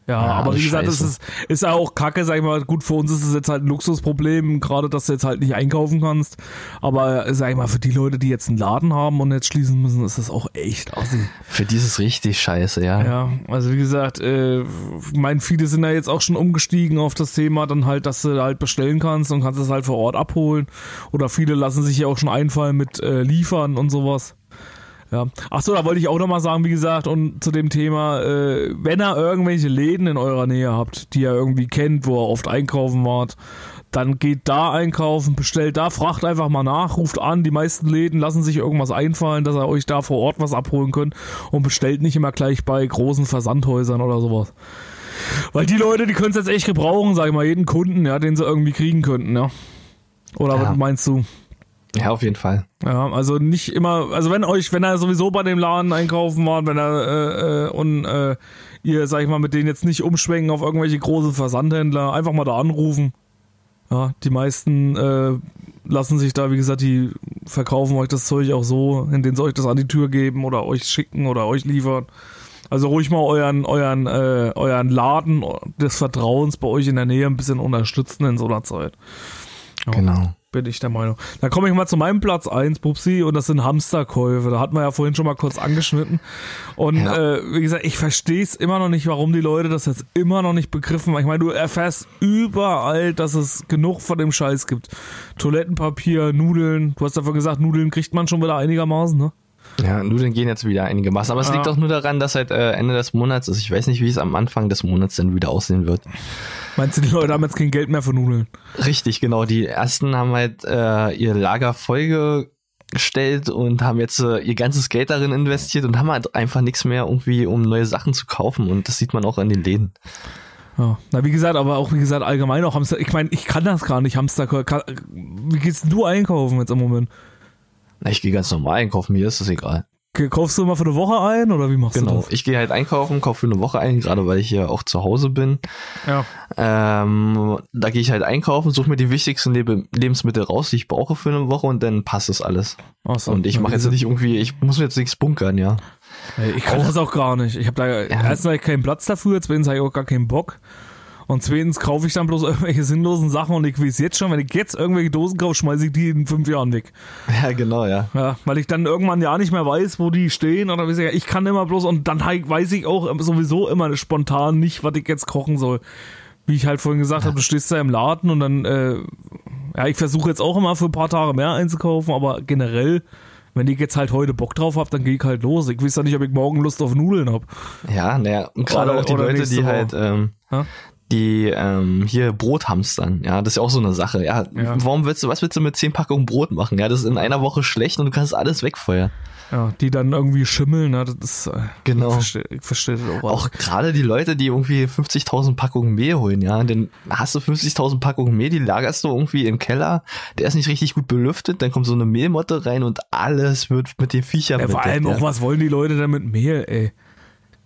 Speaker 1: Ja,
Speaker 4: Ja,
Speaker 1: aber wie gesagt, es
Speaker 4: scheiße.
Speaker 1: ist, ist ja auch kacke, sag ich mal. Gut, für uns ist es jetzt halt ein Luxusproblem, gerade dass du jetzt halt nicht einkaufen kannst. Aber sag ich mal, für die Leute, die jetzt einen Laden haben und jetzt schließen müssen, ist das auch echt assi.
Speaker 4: für die ist es richtig scheiße, ja.
Speaker 1: Ja, also wie gesagt, äh, mein viele sind ja jetzt auch schon umgestiegen auf das Thema, dann halt, dass du halt bestellen kannst und kannst es halt vor Ort abholen. Oder viele lassen sich ja auch schon einfallen mit äh, liefern und sowas. Ja. Ach so, da wollte ich auch noch mal sagen, wie gesagt, und zu dem Thema, äh, wenn ihr irgendwelche Läden in eurer Nähe habt, die ihr irgendwie kennt, wo ihr oft einkaufen wart, dann geht da einkaufen, bestellt da, fragt einfach mal nach, ruft an. Die meisten Läden lassen sich irgendwas einfallen, dass ihr euch da vor Ort was abholen könnt und bestellt nicht immer gleich bei großen Versandhäusern oder sowas. Weil die Leute, die können es jetzt echt gebrauchen, sag ich mal, jeden Kunden, ja, den sie irgendwie kriegen könnten, ja. Oder
Speaker 4: Ja.
Speaker 1: was meinst du?
Speaker 4: Ja, auf jeden Fall.
Speaker 1: Ja, also nicht immer, also wenn euch, wenn er sowieso bei dem Laden einkaufen war, wenn er äh, äh, und äh, ihr, sag ich mal, mit denen jetzt nicht umschwenken auf irgendwelche großen Versandhändler, einfach mal da anrufen. Ja, die meisten äh, lassen sich da, wie gesagt, die verkaufen euch das Zeug auch so, indem sie euch das an die Tür geben oder euch schicken oder euch liefern. Also ruhig mal euren, euren, äh, euren Laden des Vertrauens bei euch in der Nähe ein bisschen unterstützen in so einer Zeit. Ja
Speaker 4: Genau.
Speaker 1: Bin ich der Meinung. Dann komme ich mal zu meinem Platz 1, Pupsi, und das sind Hamsterkäufe. Da hatten wir ja vorhin schon mal kurz angeschnitten. Und
Speaker 4: Ja.
Speaker 1: äh, wie gesagt, ich verstehe es immer noch nicht, warum die Leute das jetzt immer noch nicht begriffen haben. Ich meine, du erfährst überall, dass es genug von dem Scheiß gibt. Toilettenpapier, Nudeln. Du hast davon gesagt, Nudeln kriegt man schon wieder einigermaßen, ne?
Speaker 4: Ja, Nudeln gehen jetzt wieder einigermaßen. Aber es
Speaker 1: Ja.
Speaker 4: liegt auch nur daran, dass halt äh, Ende des Monats ist. Ich weiß nicht, wie es am Anfang des Monats denn wieder aussehen wird.
Speaker 1: Meinst du, die Leute haben jetzt kein Geld mehr für Nudeln?
Speaker 4: Richtig, genau. Die ersten haben halt äh, ihr Lager vollgestellt und haben jetzt äh, ihr ganzes Geld darin investiert und haben halt einfach nichts mehr irgendwie, um neue Sachen zu kaufen. Und das sieht man auch an den Läden.
Speaker 1: Ja. Na, wie gesagt, aber auch, wie gesagt, allgemein auch Hamster. Ich meine, ich kann das gar nicht. Kann- Wie gehst du einkaufen jetzt im Moment?
Speaker 4: Ich gehe ganz normal einkaufen, mir ist das egal.
Speaker 1: Kaufst du immer für eine Woche ein oder wie machst du
Speaker 4: Genau.
Speaker 1: das?
Speaker 4: Ich gehe halt einkaufen, kaufe für eine Woche ein, gerade weil ich ja auch zu Hause bin.
Speaker 1: Ja.
Speaker 4: Ähm, da gehe ich halt einkaufen, suche mir die wichtigsten Lebe Lebensmittel raus, die ich brauche für eine Woche und dann passt das alles.
Speaker 1: Achso,
Speaker 4: Und ich mache jetzt nicht irgendwie, ich muss mir jetzt nichts bunkern, ja.
Speaker 1: Ich kann das auch gar nicht. Ich habe da erstens hab ich keinen Platz dafür, zweitens habe ich auch gar keinen Bock. Und zweitens kaufe ich dann bloß irgendwelche sinnlosen Sachen und ich weiß jetzt schon, wenn ich jetzt irgendwelche Dosen kaufe, schmeiße ich die in fünf Jahren weg.
Speaker 4: Ja, genau, ja.
Speaker 1: Ja, weil ich dann irgendwann ja nicht mehr weiß, wo die stehen oder wie gesagt, ich kann immer bloß und dann weiß ich auch sowieso immer spontan nicht, was ich jetzt kochen soll. Wie ich halt vorhin gesagt habe, du stehst da im Laden und dann, äh, ja, ich versuche jetzt auch immer für ein paar Tage mehr einzukaufen, aber generell, wenn ich jetzt halt heute Bock drauf habe, dann gehe ich halt los. Ich weiß ja nicht, ob ich morgen Lust auf Nudeln habe.
Speaker 4: Ja, naja, und gerade auch die Leute, die
Speaker 1: Woche.
Speaker 4: halt, ähm,
Speaker 1: Ja?
Speaker 4: Die ähm, hier Brot hamstern, ja, das ist ja auch so eine Sache. Ja,
Speaker 1: Ja.
Speaker 4: warum willst du, was willst du mit zehn Packungen Brot machen? Ja, das ist in einer Woche schlecht und du kannst alles wegfeuern.
Speaker 1: Ja, die dann irgendwie schimmeln, ne? das ist, äh,
Speaker 4: Genau.
Speaker 1: ich verstehe ich versteh das auch.
Speaker 4: Auch gerade die Leute, die irgendwie 50.000 Packungen Mehl holen, ja, dann hast du 50.000 Packungen Mehl, die lagerst du irgendwie im Keller, der ist nicht richtig gut belüftet, dann kommt so eine Mehlmotte rein und alles wird mit den Viechern
Speaker 1: ja, vor allem auch, was wollen die Leute denn mit Mehl, ey?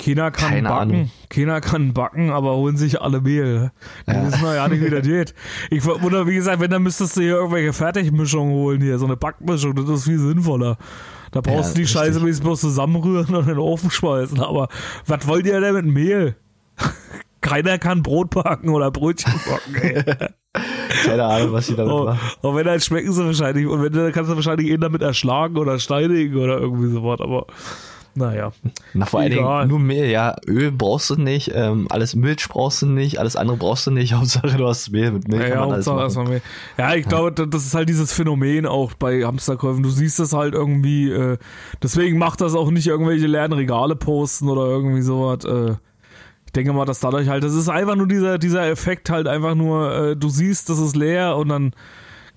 Speaker 1: Keiner kann
Speaker 4: Keine
Speaker 1: backen,
Speaker 4: Ahnung.
Speaker 1: keiner kann backen, aber holen sich alle Mehl. Die
Speaker 4: Ja.
Speaker 1: wissen ja nicht, wie das geht. Ich oder wie gesagt, wenn, dann müsstest du hier irgendwelche Fertigmischungen holen hier, so eine Backmischung, das ist viel sinnvoller. Da brauchst
Speaker 4: Ja,
Speaker 1: du die
Speaker 4: richtig.
Speaker 1: Scheiße wenigstens bloß zusammenrühren und in den Ofen schmeißen. Aber was wollt ihr denn mit Mehl? Keiner kann Brot backen oder Brötchen backen, ey.
Speaker 4: Keine Ahnung, was sie damit
Speaker 1: Oh,
Speaker 4: machen.
Speaker 1: und wenn dann schmecken sie wahrscheinlich. Und wenn dann kannst du wahrscheinlich ihn damit erschlagen oder steinigen oder irgendwie sowas. Aber naja.
Speaker 4: Na, vor allen. Dingen nur Mehl, ja. Öl brauchst du nicht, ähm, alles Milch brauchst du nicht, alles andere brauchst du nicht. Hauptsache du hast Mehl. Mit Milch
Speaker 1: Ja, ja, Hauptsache erstmal mehr. Ja, ich glaube, da- das ist halt dieses Phänomen auch bei Hamsterkäufen. Du siehst das halt irgendwie, äh, deswegen macht das auch nicht irgendwelche leeren Regale posten oder irgendwie sowas. Äh, Ich denke mal, dass dadurch halt, das ist einfach nur dieser, dieser Effekt halt einfach nur, äh, du siehst, das ist leer und dann,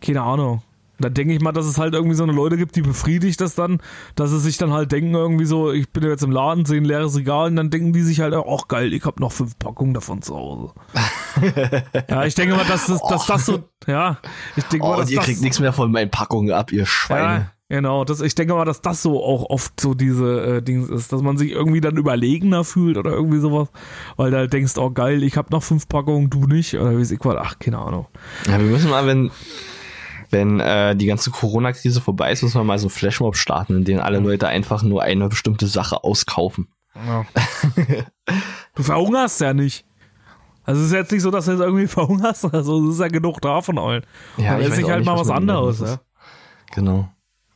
Speaker 1: keine Ahnung. Da denke ich mal, dass es halt irgendwie so eine Leute gibt, die befriedigt das dann, dass sie sich dann halt denken irgendwie so, ich bin jetzt im Laden, sehe ein leeres Regal und dann denken die sich halt, ach geil, ich habe noch fünf Packungen davon zu Hause. ja, ich denke mal, dass das, dass das so, ja, ich denke
Speaker 4: Oh,
Speaker 1: mal,
Speaker 4: und
Speaker 1: dass
Speaker 4: ihr
Speaker 1: das,
Speaker 4: kriegt nichts mehr von meinen Packungen ab, ihr Schweine.
Speaker 1: ja, genau. Das, ich denke mal, dass das so auch oft so diese äh, Dings ist, dass man sich irgendwie dann überlegener fühlt oder irgendwie sowas, weil du halt denkst, oh geil, ich habe noch fünf Packungen, du nicht oder wie weiß ich was, ach keine Ahnung.
Speaker 4: Ja, wir müssen mal, wenn, wenn äh, die ganze Corona-Krise vorbei ist, müssen wir mal so einen Flashmob starten, in dem alle Leute einfach nur eine bestimmte Sache auskaufen.
Speaker 1: Ja. du verhungerst ja nicht. Also es ist jetzt nicht so, dass du jetzt irgendwie verhungerst, also es ist ja genug da von allen.
Speaker 4: Ja,
Speaker 1: Dann esse
Speaker 4: weiß
Speaker 1: ich halt
Speaker 4: nicht,
Speaker 1: mal
Speaker 4: was
Speaker 1: anderes, ja.
Speaker 4: ist. Genau.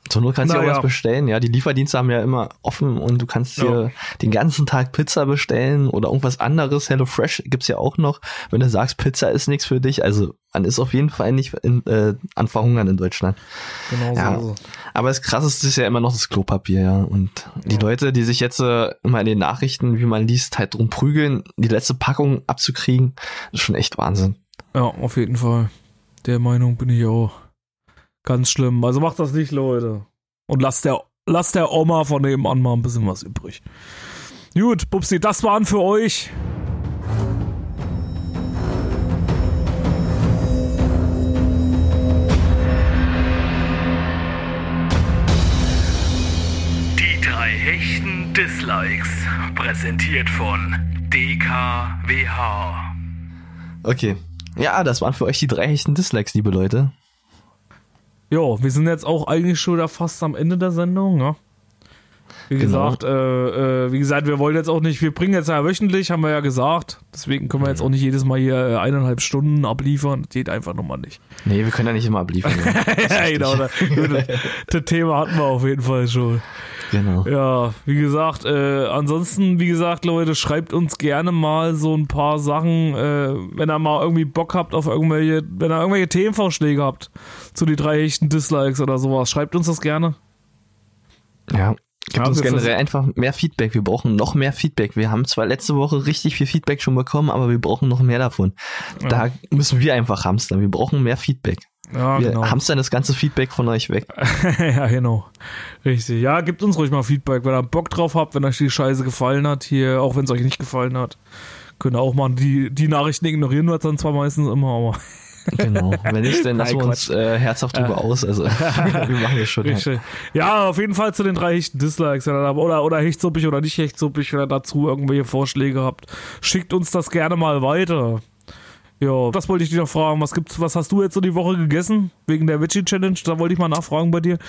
Speaker 4: Zur Not kannst du auch
Speaker 1: ja.
Speaker 4: was bestellen, ja. Die Lieferdienste haben ja immer offen und du kannst
Speaker 1: Ja.
Speaker 4: dir den ganzen Tag Pizza bestellen oder irgendwas anderes. Hello Fresh gibt's ja auch noch. Wenn du sagst, Pizza ist nichts für dich, also man ist auf jeden Fall nicht in, äh, an Verhungern in Deutschland.
Speaker 1: Genau
Speaker 4: Ja.
Speaker 1: so.
Speaker 4: Aber das krasseste ist ja immer noch das Klopapier, ja. Und die Leute, die sich jetzt äh, immer in den Nachrichten, wie man liest, halt drum prügeln, die letzte Packung abzukriegen, ist schon echt Wahnsinn.
Speaker 1: Ja, auf jeden Fall. Der Meinung bin ich auch. Ganz schlimm. Also macht das nicht, Leute. Und lasst der, lasst der Oma von nebenan mal ein bisschen was übrig. Gut, Bubsi, das waren für euch.
Speaker 5: Dislikes. Präsentiert von DKWH.
Speaker 4: Okay. Ja, das waren für euch die drei echten Dislikes, liebe Leute.
Speaker 1: Jo, wir sind jetzt auch eigentlich schon wieder fast am Ende der Sendung, ne? Wie
Speaker 4: Genau.
Speaker 1: gesagt, äh, äh, wie gesagt, wir wollen jetzt auch nicht, wir bringen jetzt ja wöchentlich, haben wir ja gesagt. Deswegen können wir jetzt auch nicht jedes Mal hier äh, eineinhalb Stunden abliefern. Das geht einfach nochmal nicht.
Speaker 4: Nee, wir können ja nicht immer abliefern. Ja.
Speaker 1: genau. Das, das, Thema hatten wir auf jeden Fall schon.
Speaker 4: genau.
Speaker 1: Ja, wie gesagt, äh, ansonsten, wie gesagt, Leute, schreibt uns gerne mal so ein paar Sachen, äh, wenn ihr mal irgendwie Bock habt auf irgendwelche, wenn ihr irgendwelche Themenvorschläge habt zu die drei echten Dislikes oder sowas, schreibt uns das gerne.
Speaker 4: Ja. Gibt
Speaker 1: Ja,
Speaker 4: uns generell einfach mehr Feedback. Wir brauchen noch mehr Feedback. Wir haben zwar letzte Woche richtig viel Feedback schon bekommen, aber wir brauchen noch mehr davon. Da müssen wir einfach hamstern. Wir brauchen mehr Feedback.
Speaker 1: Ja,
Speaker 4: Wir
Speaker 1: genau.
Speaker 4: hamstern das ganze Feedback von euch weg.
Speaker 1: ja, genau. Richtig. Ja, gebt uns ruhig mal Feedback, wenn ihr Bock drauf habt, wenn euch die Scheiße gefallen hat hier, auch wenn es euch nicht gefallen hat. Könnt ihr auch mal die, die Nachrichten ignorieren, wir dann zwar meistens immer, aber
Speaker 4: Genau. Wenn nicht, dann lassen
Speaker 1: Nein,
Speaker 4: wir uns äh, herzhaft drüber aus. Also wir machen das schon. Halt.
Speaker 1: Ja, auf jeden Fall zu den drei hechten Dislikes. Oder, oder hechtsuppig oder nicht hechtsuppig, wenn ihr dazu irgendwelche Vorschläge habt. Schickt uns das gerne mal weiter. Ja, das wollte ich dich noch fragen. Was gibt's, was hast du jetzt so die Woche gegessen? Wegen der Veggie Challenge? Da wollte ich mal nachfragen bei dir.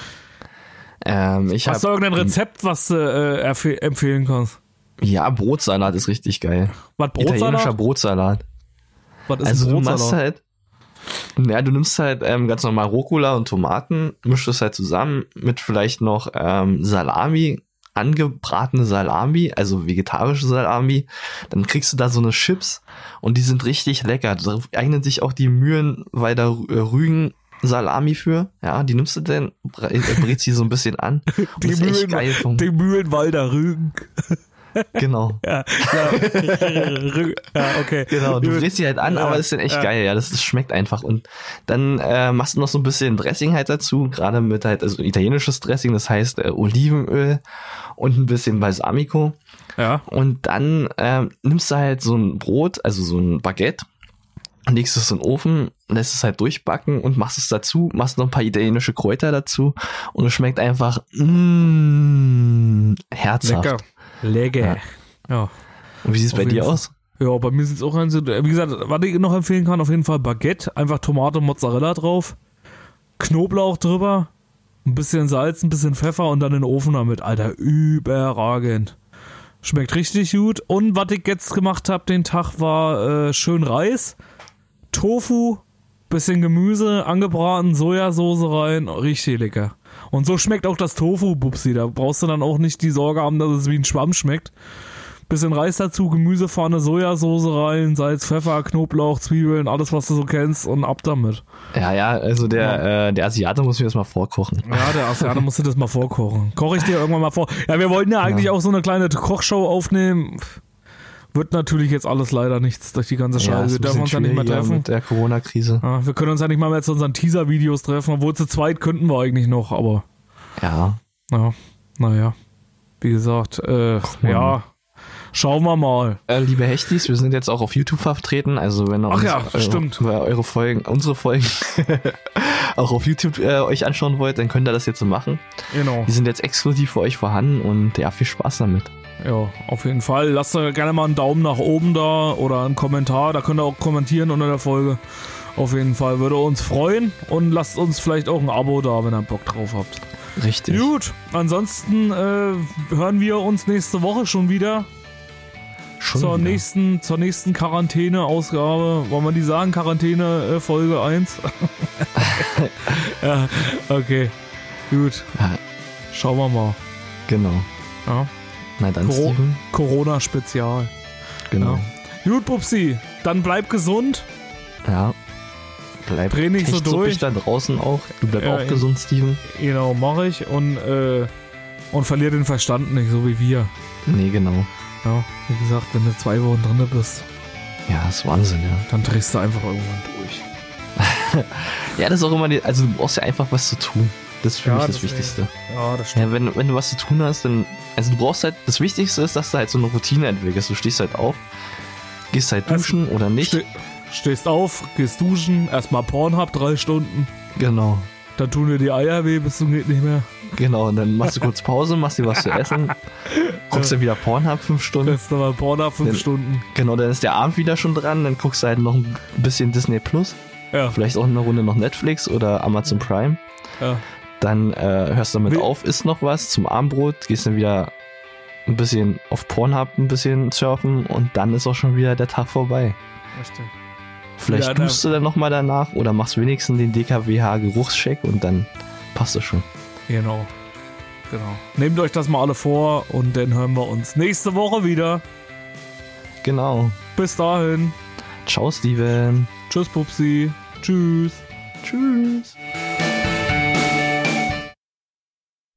Speaker 4: Ähm, ich
Speaker 1: Hast du irgendein Rezept, was du äh, empfehlen kannst?
Speaker 4: ja Brotsalat ist richtig geil.
Speaker 1: Was,
Speaker 4: Italienischer
Speaker 1: Brotsalat?
Speaker 4: Brotsalat.
Speaker 1: Was ist
Speaker 4: Also
Speaker 1: ein
Speaker 4: du machst
Speaker 1: Brotsalat?
Speaker 4: halt, ja, du nimmst halt ähm, ganz normal Rucola und Tomaten, mischst das halt zusammen mit vielleicht noch ähm, Salami, angebratene Salami, also vegetarische Salami. Dann kriegst du da so eine Chips und die sind richtig lecker. Da eignen sich auch die Mühen, weil da äh, Rügen Salami für. Ja, die nimmst du bre- äh, brätst sie so ein bisschen an.
Speaker 1: Die Mühlen-
Speaker 4: geil.
Speaker 1: Die Mühlenwalder Rügen.
Speaker 4: Genau.
Speaker 1: Ja, ja. Ja okay.
Speaker 4: Genau, du fräst sie halt an, aber ist dann echt geil, ja, das, das schmeckt einfach. Und dann äh, machst du noch so ein bisschen Dressing halt dazu, gerade mit halt, also italienisches Dressing, das heißt äh, Olivenöl und ein bisschen Balsamico.
Speaker 1: Ja.
Speaker 4: Und dann ähm, nimmst du halt so ein Brot, also so ein Baguette, legst es in den Ofen, lässt es halt durchbacken und machst es dazu, machst noch ein paar italienische Kräuter dazu und es schmeckt einfach mm, herzhaft.
Speaker 1: Lecker. Lecker.
Speaker 4: Ja.
Speaker 1: Ja.
Speaker 4: Und wie sieht's
Speaker 1: Auf
Speaker 4: bei dir
Speaker 1: Fall.
Speaker 4: aus?
Speaker 1: Ja, bei mir sieht's auch ganz so. Wie gesagt, was ich noch empfehlen kann, auf jeden Fall Baguette, einfach Tomate, Mozzarella drauf, Knoblauch drüber, ein bisschen Salz, ein bisschen Pfeffer und dann in den Ofen damit. Alter, überragend. Schmeckt richtig gut. Und was ich jetzt gemacht habe den Tag war äh, schön Reis, Tofu, bisschen Gemüse, angebraten, Sojasauce rein, richtig lecker. Und so schmeckt auch das Tofu, Bubsi. Da brauchst du dann auch nicht die Sorge haben, dass es wie ein Schwamm schmeckt. Bisschen Reis dazu, Gemüsepfanne, Sojasauce rein, Salz, Pfeffer, Knoblauch, Zwiebeln, alles was du so kennst und ab damit.
Speaker 4: Ja, ja, also der, äh, der Asiate muss mir das mal vorkochen.
Speaker 1: Ja, der Asiate musste das mal vorkochen. Koche ich dir irgendwann mal vor. Ja, wir wollten ja eigentlich auch so eine kleine Kochshow aufnehmen. Wird natürlich jetzt alles leider nichts durch die ganze Scheiße.
Speaker 4: ist
Speaker 1: wir dürfen uns ja nicht mehr treffen.
Speaker 4: Mit der Corona-Krise.
Speaker 1: Ja, wir können uns ja nicht mal mehr zu unseren Teaser-Videos treffen, obwohl zu zweit könnten wir eigentlich noch, aber
Speaker 4: Ja.
Speaker 1: ja, naja. Wie gesagt, äh, ja, schauen wir mal.
Speaker 4: Äh, liebe Hechtis, wir sind jetzt auch auf YouTube vertreten, also wenn ihr
Speaker 1: Ach
Speaker 4: uns,
Speaker 1: ja,
Speaker 4: eure,
Speaker 1: stimmt.
Speaker 4: eure Folgen, unsere Folgen auch auf YouTube äh, euch anschauen wollt, dann könnt ihr das jetzt so machen.
Speaker 1: Genau.
Speaker 4: Die sind jetzt exklusiv für euch vorhanden und ja, viel Spaß damit.
Speaker 1: Ja, auf jeden Fall. Lasst doch gerne mal einen Daumen nach oben da oder einen Kommentar. Da könnt ihr auch kommentieren unter der Folge. Auf jeden Fall würde uns freuen und lasst uns vielleicht auch ein Abo da, wenn ihr Bock drauf habt.
Speaker 4: Richtig.
Speaker 1: Gut, ansonsten äh, hören wir uns nächste Woche schon wieder
Speaker 4: Schon
Speaker 1: zur
Speaker 4: wieder.
Speaker 1: nächsten zur nächsten Quarantäne-Ausgabe. Wollen wir die sagen? Quarantäne äh, Folge 1? ja, okay. Gut. Schauen wir mal.
Speaker 4: Genau.
Speaker 1: Ja.
Speaker 4: Na dann, Steven.
Speaker 1: Corona-Spezial.
Speaker 4: Genau.
Speaker 1: Gut, Pupsi, dann bleib gesund.
Speaker 4: Ja. Bleib
Speaker 1: Dreh nicht so durch.
Speaker 4: da draußen auch. Du bleib
Speaker 1: Ja,
Speaker 4: auch gesund, Steven.
Speaker 1: Genau, mache ich und, äh, und verlier den Verstand nicht, so wie wir.
Speaker 4: Nee, genau.
Speaker 1: Ja, wie gesagt, wenn du zwei Wochen drin bist,
Speaker 4: Ja, ist Wahnsinn, ja.
Speaker 1: dann drehst du einfach irgendwann durch.
Speaker 4: Ja, das ist auch immer die, also du brauchst ja einfach was zu tun. Das ist für
Speaker 1: Ja,
Speaker 4: mich das
Speaker 1: deswegen.
Speaker 4: Wichtigste.
Speaker 1: Ja, das
Speaker 4: Ja, wenn, wenn du was zu tun hast, dann, also du brauchst halt, das Wichtigste ist, dass du halt so eine Routine entwickelst. Du stehst halt auf, gehst halt
Speaker 1: Also,
Speaker 4: duschen oder nicht.
Speaker 1: Ste stehst auf, gehst duschen, erstmal Pornhub drei Stunden,
Speaker 4: Genau.
Speaker 1: dann tun dir die Eier weh, bis zum geht nicht mehr.
Speaker 4: Genau, und dann machst du kurz Pause, machst dir was zu essen, guckst dann wieder Pornhub fünf Stunden.
Speaker 1: Lässt nochmal Pornhub fünf
Speaker 4: Dann-
Speaker 1: Stunden.
Speaker 4: Genau, dann ist der Abend wieder schon dran, dann guckst du halt noch ein bisschen Disney Plus,
Speaker 1: Ja,
Speaker 4: vielleicht auch eine Runde noch Netflix oder Amazon Prime.
Speaker 1: ja.
Speaker 4: Dann äh, hörst du damit
Speaker 1: Wie-
Speaker 4: auf, isst noch was zum Abendbrot, gehst dann wieder ein bisschen auf Pornhub ein bisschen surfen und dann ist auch schon wieder der Tag vorbei.
Speaker 1: Richtig.
Speaker 4: Vielleicht
Speaker 1: Ja,
Speaker 4: tust du dann nochmal danach oder machst wenigstens den DKWH-Geruchscheck und dann passt es schon.
Speaker 1: Genau. Genau. Nehmt euch das mal alle vor und dann hören wir uns nächste Woche wieder.
Speaker 4: Genau.
Speaker 1: Bis dahin.
Speaker 4: Ciao, Steven.
Speaker 1: Tschüss, Pupsi. Tschüss.
Speaker 4: Tschüss.